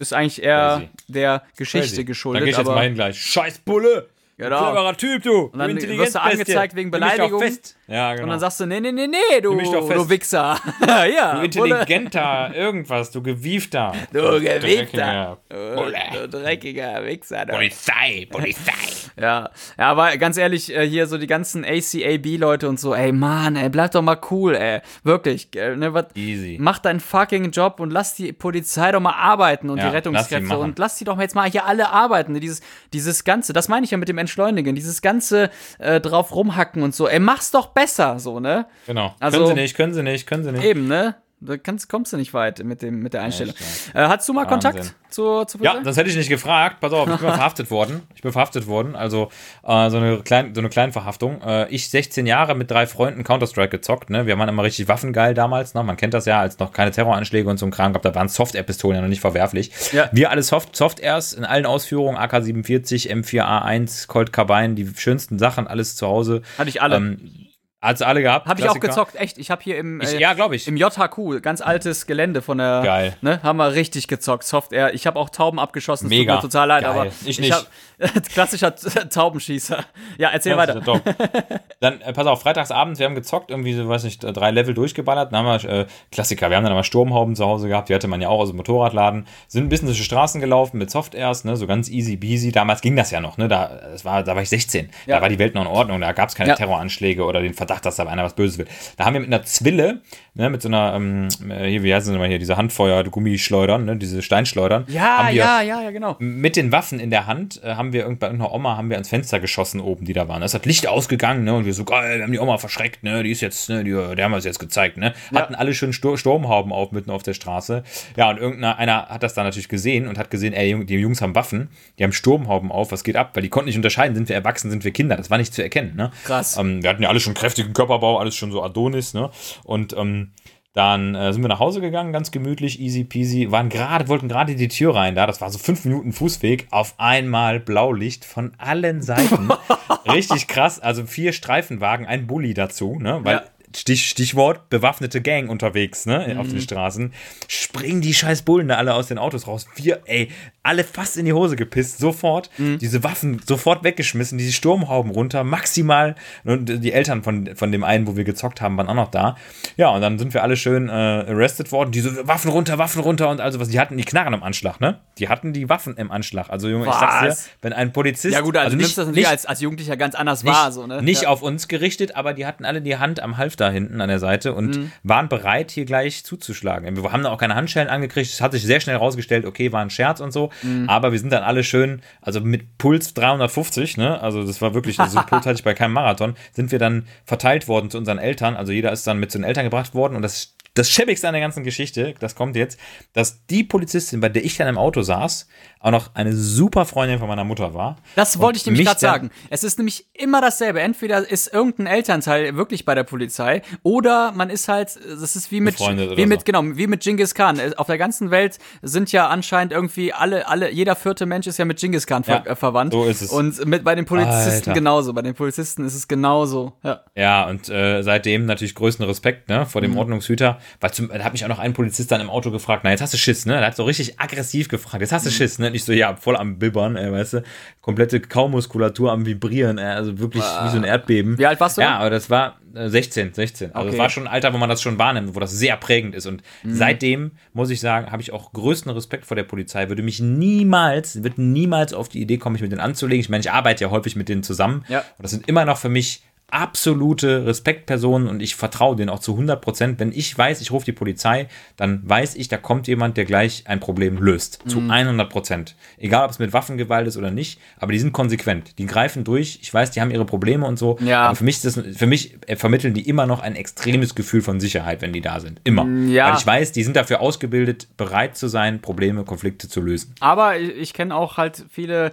Speaker 2: ist eigentlich eher
Speaker 1: Crazy.
Speaker 2: der Geschichte
Speaker 1: Crazy.
Speaker 2: geschuldet.
Speaker 1: Dann geh ich jetzt
Speaker 2: aber
Speaker 1: meinen gleich. Scheiß Bulle!
Speaker 2: Genau.
Speaker 1: Cleverer Typ, du!
Speaker 2: Und dann
Speaker 1: du
Speaker 2: wirst du angezeigt wegen Beleidigung.
Speaker 1: fest. Ja, genau.
Speaker 2: Und dann sagst du, nee, nee, nee, nee, du, du Wichser. (laughs) ja,
Speaker 1: du intelligenter, irgendwer, du gewiefter. (laughs)
Speaker 2: Du
Speaker 1: Dreckiger
Speaker 2: Gewichser.
Speaker 1: Bulle.
Speaker 2: Du dreckiger Wichser. Du.
Speaker 1: Polizei, Polizei. (laughs)
Speaker 2: Ja, ja, aber ganz ehrlich, äh, hier so die ganzen ACAB-Leute und so, ey, Mann, ey, bleib doch mal cool, ey. Wirklich, äh, ne, was.
Speaker 1: Easy.
Speaker 2: Mach deinen fucking Job und lass die Polizei doch mal arbeiten und
Speaker 1: Ja,
Speaker 2: die
Speaker 1: lass
Speaker 2: Rettungskräfte
Speaker 1: machen.
Speaker 2: und lass die doch mal jetzt mal hier alle arbeiten. Dieses, dieses Ganze, das meine ich ja mit dem Entschleunigen, dieses ganze äh, drauf rumhacken und so. Ey, mach's doch besser, so, ne?
Speaker 1: Genau.
Speaker 2: Also-
Speaker 1: können sie nicht, können sie nicht, können sie nicht.
Speaker 2: Eben, ne? Da kannst, kommst du nicht weit mit, dem, mit der Einstellung.
Speaker 1: Echt,
Speaker 2: Äh, hast du mal
Speaker 1: Wahnsinn.
Speaker 2: Kontakt zur, zur
Speaker 1: Ja, das hätte ich nicht gefragt. Pass auf, ich bin mal (laughs) verhaftet worden. Ich bin verhaftet worden. Also äh, so eine kleine, so eine Kleinverhaftung. Äh, ich 16 Jahre mit drei Freunden Counter-Strike gezockt. Ne? Wir waren immer richtig waffengeil damals. Ne? Man kennt das ja, als noch keine Terroranschläge und so ein Kram gab. Da waren Soft-Air-Pistolen ja noch nicht verwerflich.
Speaker 2: Ja.
Speaker 1: Wir alle Soft, Soft-Airs in allen Ausführungen. AK-47, M4A1, Colt Carbine, die schönsten Sachen, alles zu Hause.
Speaker 2: Hatte ich alle.
Speaker 1: Ähm, Hat's alle gehabt.
Speaker 2: Habe ich auch gezockt, echt. Ich habe hier im,
Speaker 1: Ich,
Speaker 2: äh,
Speaker 1: ja, glaube ich.
Speaker 2: im JHQ, ganz altes Gelände von der.
Speaker 1: Geil.
Speaker 2: Ne, haben wir richtig gezockt. Software. Ich habe auch Tauben abgeschossen. es
Speaker 1: Mega.
Speaker 2: Tut mir total leid,
Speaker 1: Geil.
Speaker 2: aber
Speaker 1: Ich nicht.
Speaker 2: hab- (laughs) klassischer Taubenschießer. Ja, erzähl
Speaker 1: Ja,
Speaker 2: weiter.
Speaker 1: top. (laughs) Dann, äh, pass auf, freitagsabends, wir haben gezockt, irgendwie, so, weiß nicht, drei Level durchgeballert. Dann haben wir, äh, Klassiker, wir haben dann aber Sturmhauben zu Hause gehabt, die hatte man ja auch aus dem Motorradladen. Sind ein bisschen durch die Straßen gelaufen mit Softairs, ne, so ganz easy peasy. Damals ging das ja noch, ne, da, das war, da war ich 16.
Speaker 2: Ja.
Speaker 1: Da war die Welt noch in Ordnung, da gab es keine
Speaker 2: Ja.
Speaker 1: Terroranschläge oder den Verdacht, dass da einer was Böses will. Da haben wir mit einer Zwille, ne, mit so einer, ähm, äh, hier, wie heißt es nochmal hier, diese Handfeuer, Gummischleudern, ne, diese Steinschleudern.
Speaker 2: Ja, ja, ja, ja, genau.
Speaker 1: mit den Waffen in der Hand äh, haben wir irgend- bei irgendeiner Oma haben wir ans Fenster geschossen oben, die da waren. Es hat Licht ausgegangen, ne? Und wir so geil, wir haben die Oma verschreckt, ne? Die ist jetzt, ne? Die, der haben wir es jetzt gezeigt, ne? Hatten alle schön Stur Sturmhauben auf mitten auf der Straße. Ja, und irgendeiner einer hat das dann natürlich gesehen und hat gesehen, ey, die Jungs haben Waffen, die haben Sturmhauben auf, was geht ab? Weil die konnten nicht unterscheiden, sind wir erwachsen, sind wir Kinder. Das war nicht zu erkennen, ne?
Speaker 2: Krass.
Speaker 1: Ähm, wir hatten ja alle schon kräftigen Körperbau, alles schon so Adonis, ne? Und ähm, dann äh, sind wir nach Hause gegangen, ganz gemütlich, easy peasy, waren gerade, wollten gerade die Tür rein da, das war so fünf Minuten Fußweg, auf einmal Blaulicht von allen Seiten. (laughs) Richtig krass, also vier Streifenwagen, ein Bulli dazu, ne? Weil
Speaker 2: Ja.
Speaker 1: Stich, Stichwort bewaffnete Gang unterwegs, ne, auf den Straßen. Springen die scheiß Bullen da alle aus den Autos raus. Wir, ey, alle fast in die Hose gepisst, sofort. Diese Waffen sofort weggeschmissen, diese Sturmhauben runter, maximal. Und die Eltern von, von dem einen, wo wir gezockt haben, waren auch noch da. Ja, und dann sind wir alle schön äh, arrested worden. Diese Waffen runter, Waffen runter und also was. Die hatten die Knarren im Anschlag, ne? Die hatten die Waffen im Anschlag. Also, Junge, ich sag's
Speaker 2: Was?
Speaker 1: dir, wenn ein Polizist.
Speaker 2: Ja, gut, also, du nimmst das
Speaker 1: nicht,
Speaker 2: als, als Jugendlicher ganz anders
Speaker 1: nicht,
Speaker 2: wahr, so, ne?
Speaker 1: nicht
Speaker 2: ja.
Speaker 1: auf uns gerichtet, aber die hatten alle die Hand am Halfter hinten an der Seite und
Speaker 2: Mhm.
Speaker 1: waren bereit, hier gleich zuzuschlagen. Wir haben da auch keine Handschellen angekriegt. Es hat sich sehr schnell rausgestellt, okay, war ein Scherz und so.
Speaker 2: Mhm.
Speaker 1: Aber wir sind dann alle schön, also mit Puls 350, ne? Also das war wirklich, also Puls hatte ich bei keinem Marathon, sind wir dann verteilt worden zu unseren Eltern. Also jeder ist dann mit zu den Eltern gebracht worden und das das Schäbigste an der ganzen Geschichte, das kommt jetzt, dass die Polizistin, bei der ich dann im Auto saß, auch noch eine super Freundin von meiner Mutter war.
Speaker 2: Das wollte ich nämlich gerade sagen. Es ist nämlich immer dasselbe. Entweder ist irgendein Elternteil wirklich bei der Polizei oder man ist halt, das ist wie mit, wie mit,
Speaker 1: so.
Speaker 2: genau, wie mit Genghis Khan. Auf der ganzen Welt sind ja anscheinend irgendwie alle, alle, jeder vierte Mensch ist ja mit Genghis Khan ver
Speaker 1: Ja,
Speaker 2: äh, verwandt.
Speaker 1: so ist es.
Speaker 2: Und mit, bei den Polizisten
Speaker 1: Alter.
Speaker 2: genauso. Bei den Polizisten ist es genauso. Ja.
Speaker 1: Ja, und äh, seitdem natürlich größten Respekt ne, vor
Speaker 2: Mhm.
Speaker 1: dem Ordnungshüter. Weil zum, da hat mich auch noch ein Polizist dann im Auto gefragt, na, jetzt hast du Schiss, ne? Der hat so richtig aggressiv gefragt, jetzt hast
Speaker 2: Mhm.
Speaker 1: du Schiss, ne? Nicht so, ja, voll am Bibbern, äh, weißt du, komplette Kaumuskulatur am Vibrieren, äh, also wirklich wie so ein Erdbeben.
Speaker 2: Wie alt warst du?
Speaker 1: Ja, aber das war äh, 16, 16. Also
Speaker 2: Okay.
Speaker 1: es war schon ein Alter, wo man das schon wahrnimmt, wo das sehr prägend ist. Und
Speaker 2: Mhm.
Speaker 1: seitdem, muss ich sagen, habe ich auch größten Respekt vor der Polizei. Würde mich niemals, wird niemals auf die Idee kommen, mich mit denen anzulegen. Ich meine, ich arbeite ja häufig mit denen zusammen.
Speaker 2: Ja.
Speaker 1: Und das sind immer noch für mich absolute Respektpersonen und ich vertraue denen auch zu 100 Prozent. Wenn ich weiß, ich rufe die Polizei, dann weiß ich, da kommt jemand, der gleich ein Problem löst. Zu 100 Prozent. Egal, ob es mit Waffengewalt ist oder nicht, aber die sind konsequent. Die greifen durch. Ich weiß, die haben ihre Probleme und so.
Speaker 2: Ja.
Speaker 1: Aber für mich, das, für mich äh, vermitteln die immer noch ein extremes Gefühl von Sicherheit, wenn die da sind. Immer.
Speaker 2: Ja.
Speaker 1: Weil ich weiß, die sind dafür ausgebildet, bereit zu sein, Probleme, Konflikte zu lösen.
Speaker 2: Aber ich, ich kenne auch halt viele,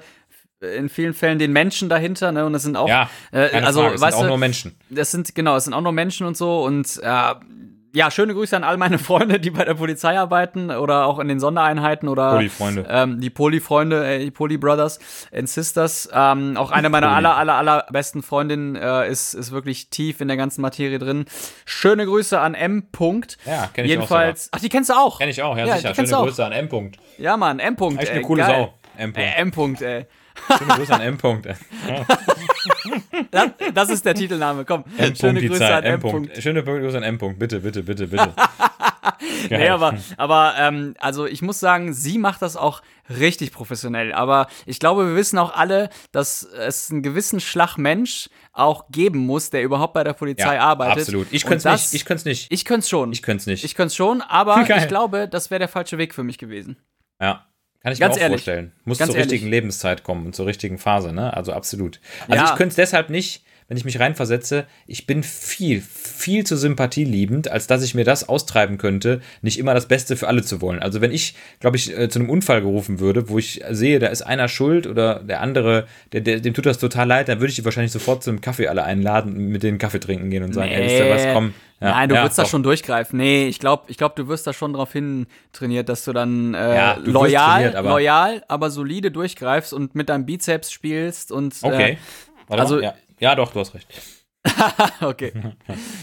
Speaker 2: in vielen Fällen den Menschen dahinter, ne? Und das sind auch,
Speaker 1: Ja,
Speaker 2: äh, also
Speaker 1: Frage, es sind
Speaker 2: weißt
Speaker 1: auch
Speaker 2: du,
Speaker 1: nur Menschen.
Speaker 2: das sind genau, es sind auch nur Menschen und so und äh, ja, schöne Grüße an all meine (laughs) Freunde, die bei der Polizei arbeiten oder auch in den Sondereinheiten oder
Speaker 1: Poli-Freunde.
Speaker 2: Ähm, die Poli-Freunde, äh, die Poli-Brothers and Sisters. Ähm, auch eine meiner aller, aller, aller besten Freundinnen äh, ist, ist wirklich tief in der ganzen Materie drin. Schöne Grüße an M. -Punkt.
Speaker 1: Ja, kenn ich
Speaker 2: Jedenfalls, ach, die kennst du auch.
Speaker 1: Kenn ich auch, ja,
Speaker 2: Ja,
Speaker 1: sicher. Schöne
Speaker 2: auch.
Speaker 1: Grüße an M. -Punkt.
Speaker 2: Ja, Mann, M. -Punkt,
Speaker 1: Echt
Speaker 2: ey,
Speaker 1: eine coole
Speaker 2: geil.
Speaker 1: Sau. M. -Punkt.
Speaker 2: Äh, M. -Punkt, ey.
Speaker 1: Schöne Grüße an M. -Punkt.
Speaker 2: Das, (laughs) das ist der Titelname, komm.
Speaker 1: M.
Speaker 2: Schöne
Speaker 1: die
Speaker 2: Grüße an M. -Punkt.
Speaker 1: Schöne Grüße an M. -Punkt. Bitte, bitte, bitte, bitte. (laughs)
Speaker 2: Nee, aber, aber ähm, also ich muss sagen, sie macht das auch richtig professionell. Aber ich glaube, wir wissen auch alle, dass es einen gewissen Schlag Mensch auch geben muss, der überhaupt bei der Polizei
Speaker 1: ja,
Speaker 2: arbeitet.
Speaker 1: Absolut. Ich könnte es nicht. Ich könnte es nicht.
Speaker 2: Ich könnte es schon.
Speaker 1: Ich könnte es nicht.
Speaker 2: Ich könnte es schon, aber (laughs)
Speaker 1: Geil.
Speaker 2: ich glaube, das wäre der falsche Weg für mich gewesen.
Speaker 1: Ja. Kann ich
Speaker 2: Ganz
Speaker 1: mir auch
Speaker 2: ehrlich.
Speaker 1: vorstellen. Muss
Speaker 2: Ganz
Speaker 1: zur
Speaker 2: ehrlich.
Speaker 1: richtigen Lebenszeit kommen und zur richtigen Phase, ne? Also absolut. Also
Speaker 2: Ja.
Speaker 1: ich könnte es deshalb nicht, wenn ich mich reinversetze, ich bin viel, viel zu sympathieliebend, als dass ich mir das austreiben könnte, nicht immer das Beste für alle zu wollen. Also wenn ich, glaube ich, äh, zu einem Unfall gerufen würde, wo ich sehe, da ist einer schuld oder der andere, der, der, dem tut das total leid, dann würde ich die wahrscheinlich sofort zu einem Kaffee alle einladen und mit denen Kaffee trinken gehen und sagen, ey, wisst ihr was, komm. Ja,
Speaker 2: Nein, du
Speaker 1: ja,
Speaker 2: wirst da
Speaker 1: doch.
Speaker 2: schon durchgreifen. Nee, ich glaube, ich glaub, du wirst da schon drauf hin trainiert, dass du dann äh,
Speaker 1: Ja, du
Speaker 2: loyal,
Speaker 1: trainiert, aber-
Speaker 2: loyal, aber solide durchgreifst und mit deinem Bizeps spielst und
Speaker 1: Okay. Warte
Speaker 2: also-
Speaker 1: ja. ja, doch, du hast recht. (laughs)
Speaker 2: Okay.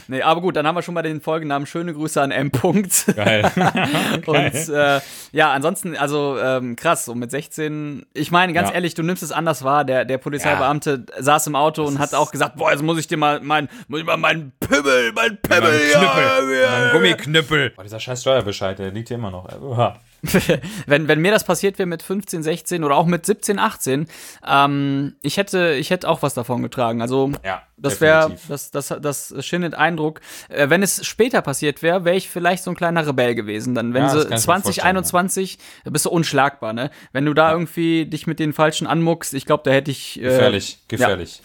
Speaker 2: nee, aber gut, dann haben wir schon mal den Folgennamen. Schöne Grüße an M. Punkt.
Speaker 1: Geil. (laughs) (laughs)
Speaker 2: Und äh, ja, ansonsten, also ähm, krass, so mit 16, ich meine, ganz
Speaker 1: Ja.
Speaker 2: ehrlich, du nimmst es anders wahr. Der, der Polizeibeamte saß im Auto und hat auch gesagt, boah, jetzt muss ich dir mal mein, muss ich mal meinen Pimmel, mein Pimmel,
Speaker 1: Mein Knüppel.
Speaker 2: ja,
Speaker 1: Mein Gummiknüppel. Boah, dieser scheiß Steuerbescheid, der liegt hier immer noch. Uha. (laughs)
Speaker 2: wenn, wenn mir das passiert wäre mit 15, 16 oder auch mit 17, 18, ähm, ich hätte, ich hätte auch was davon getragen. Also
Speaker 1: Ja,
Speaker 2: das wäre, das, das, das schindet Eindruck. Äh, wenn es später passiert wäre, wäre ich vielleicht so ein kleiner Rebell gewesen. Dann, wenn
Speaker 1: Ja,
Speaker 2: sie
Speaker 1: kann ich mir vorstellen,
Speaker 2: 2021, da bist du unschlagbar, ne? Wenn du da irgendwie dich mit den Falschen anmuckst, ich glaube, da hätte ich. Äh,
Speaker 1: Gefährlich, gefährlich.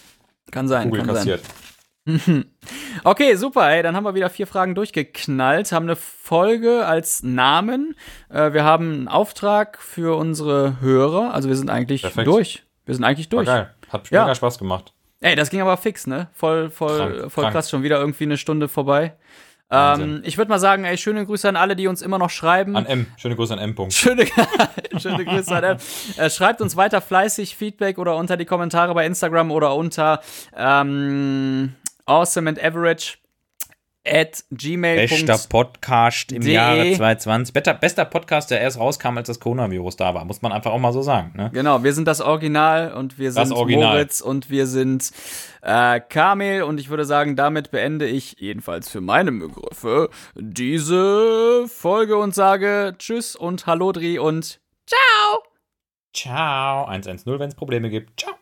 Speaker 2: Kann sein,
Speaker 1: Kugel
Speaker 2: kann sein. (laughs) Okay, super, ey, dann haben wir wieder vier Fragen durchgeknallt, haben eine Folge als Namen. Äh, wir haben einen Auftrag für unsere Hörer, also wir sind eigentlich
Speaker 1: Perfekt.
Speaker 2: durch. Wir sind eigentlich
Speaker 1: War
Speaker 2: durch.
Speaker 1: geil. Hat
Speaker 2: Ja.
Speaker 1: mega Spaß gemacht.
Speaker 2: Ey, das ging aber fix, ne? Voll, voll,
Speaker 1: Krank,
Speaker 2: voll
Speaker 1: krank.
Speaker 2: krass, schon wieder irgendwie eine Stunde vorbei. Ähm, ich würde mal sagen, ey, schöne Grüße an alle, die uns immer noch schreiben.
Speaker 1: An M. Schöne Grüße an M. Punkt.
Speaker 2: Schöne, (laughs) schöne Grüße an App. Äh, schreibt uns weiter fleißig Feedback oder unter die Kommentare bei Instagram oder unter ähm, awesome and average at gmail.
Speaker 1: Bester Podcast im
Speaker 2: De.
Speaker 1: Jahre 2020. Bester, bester Podcast, der erst rauskam, als das Coronavirus da war. Muss man einfach auch mal so sagen. Ne?
Speaker 2: Genau, wir sind das Original und wir sind. Moritz und wir sind äh, Kamil und ich würde sagen, damit beende ich jedenfalls für meine Begriffe diese Folge und sage Tschüss und Hallo Dri und Ciao!
Speaker 1: Ciao. 110, wenn es Probleme gibt. Ciao.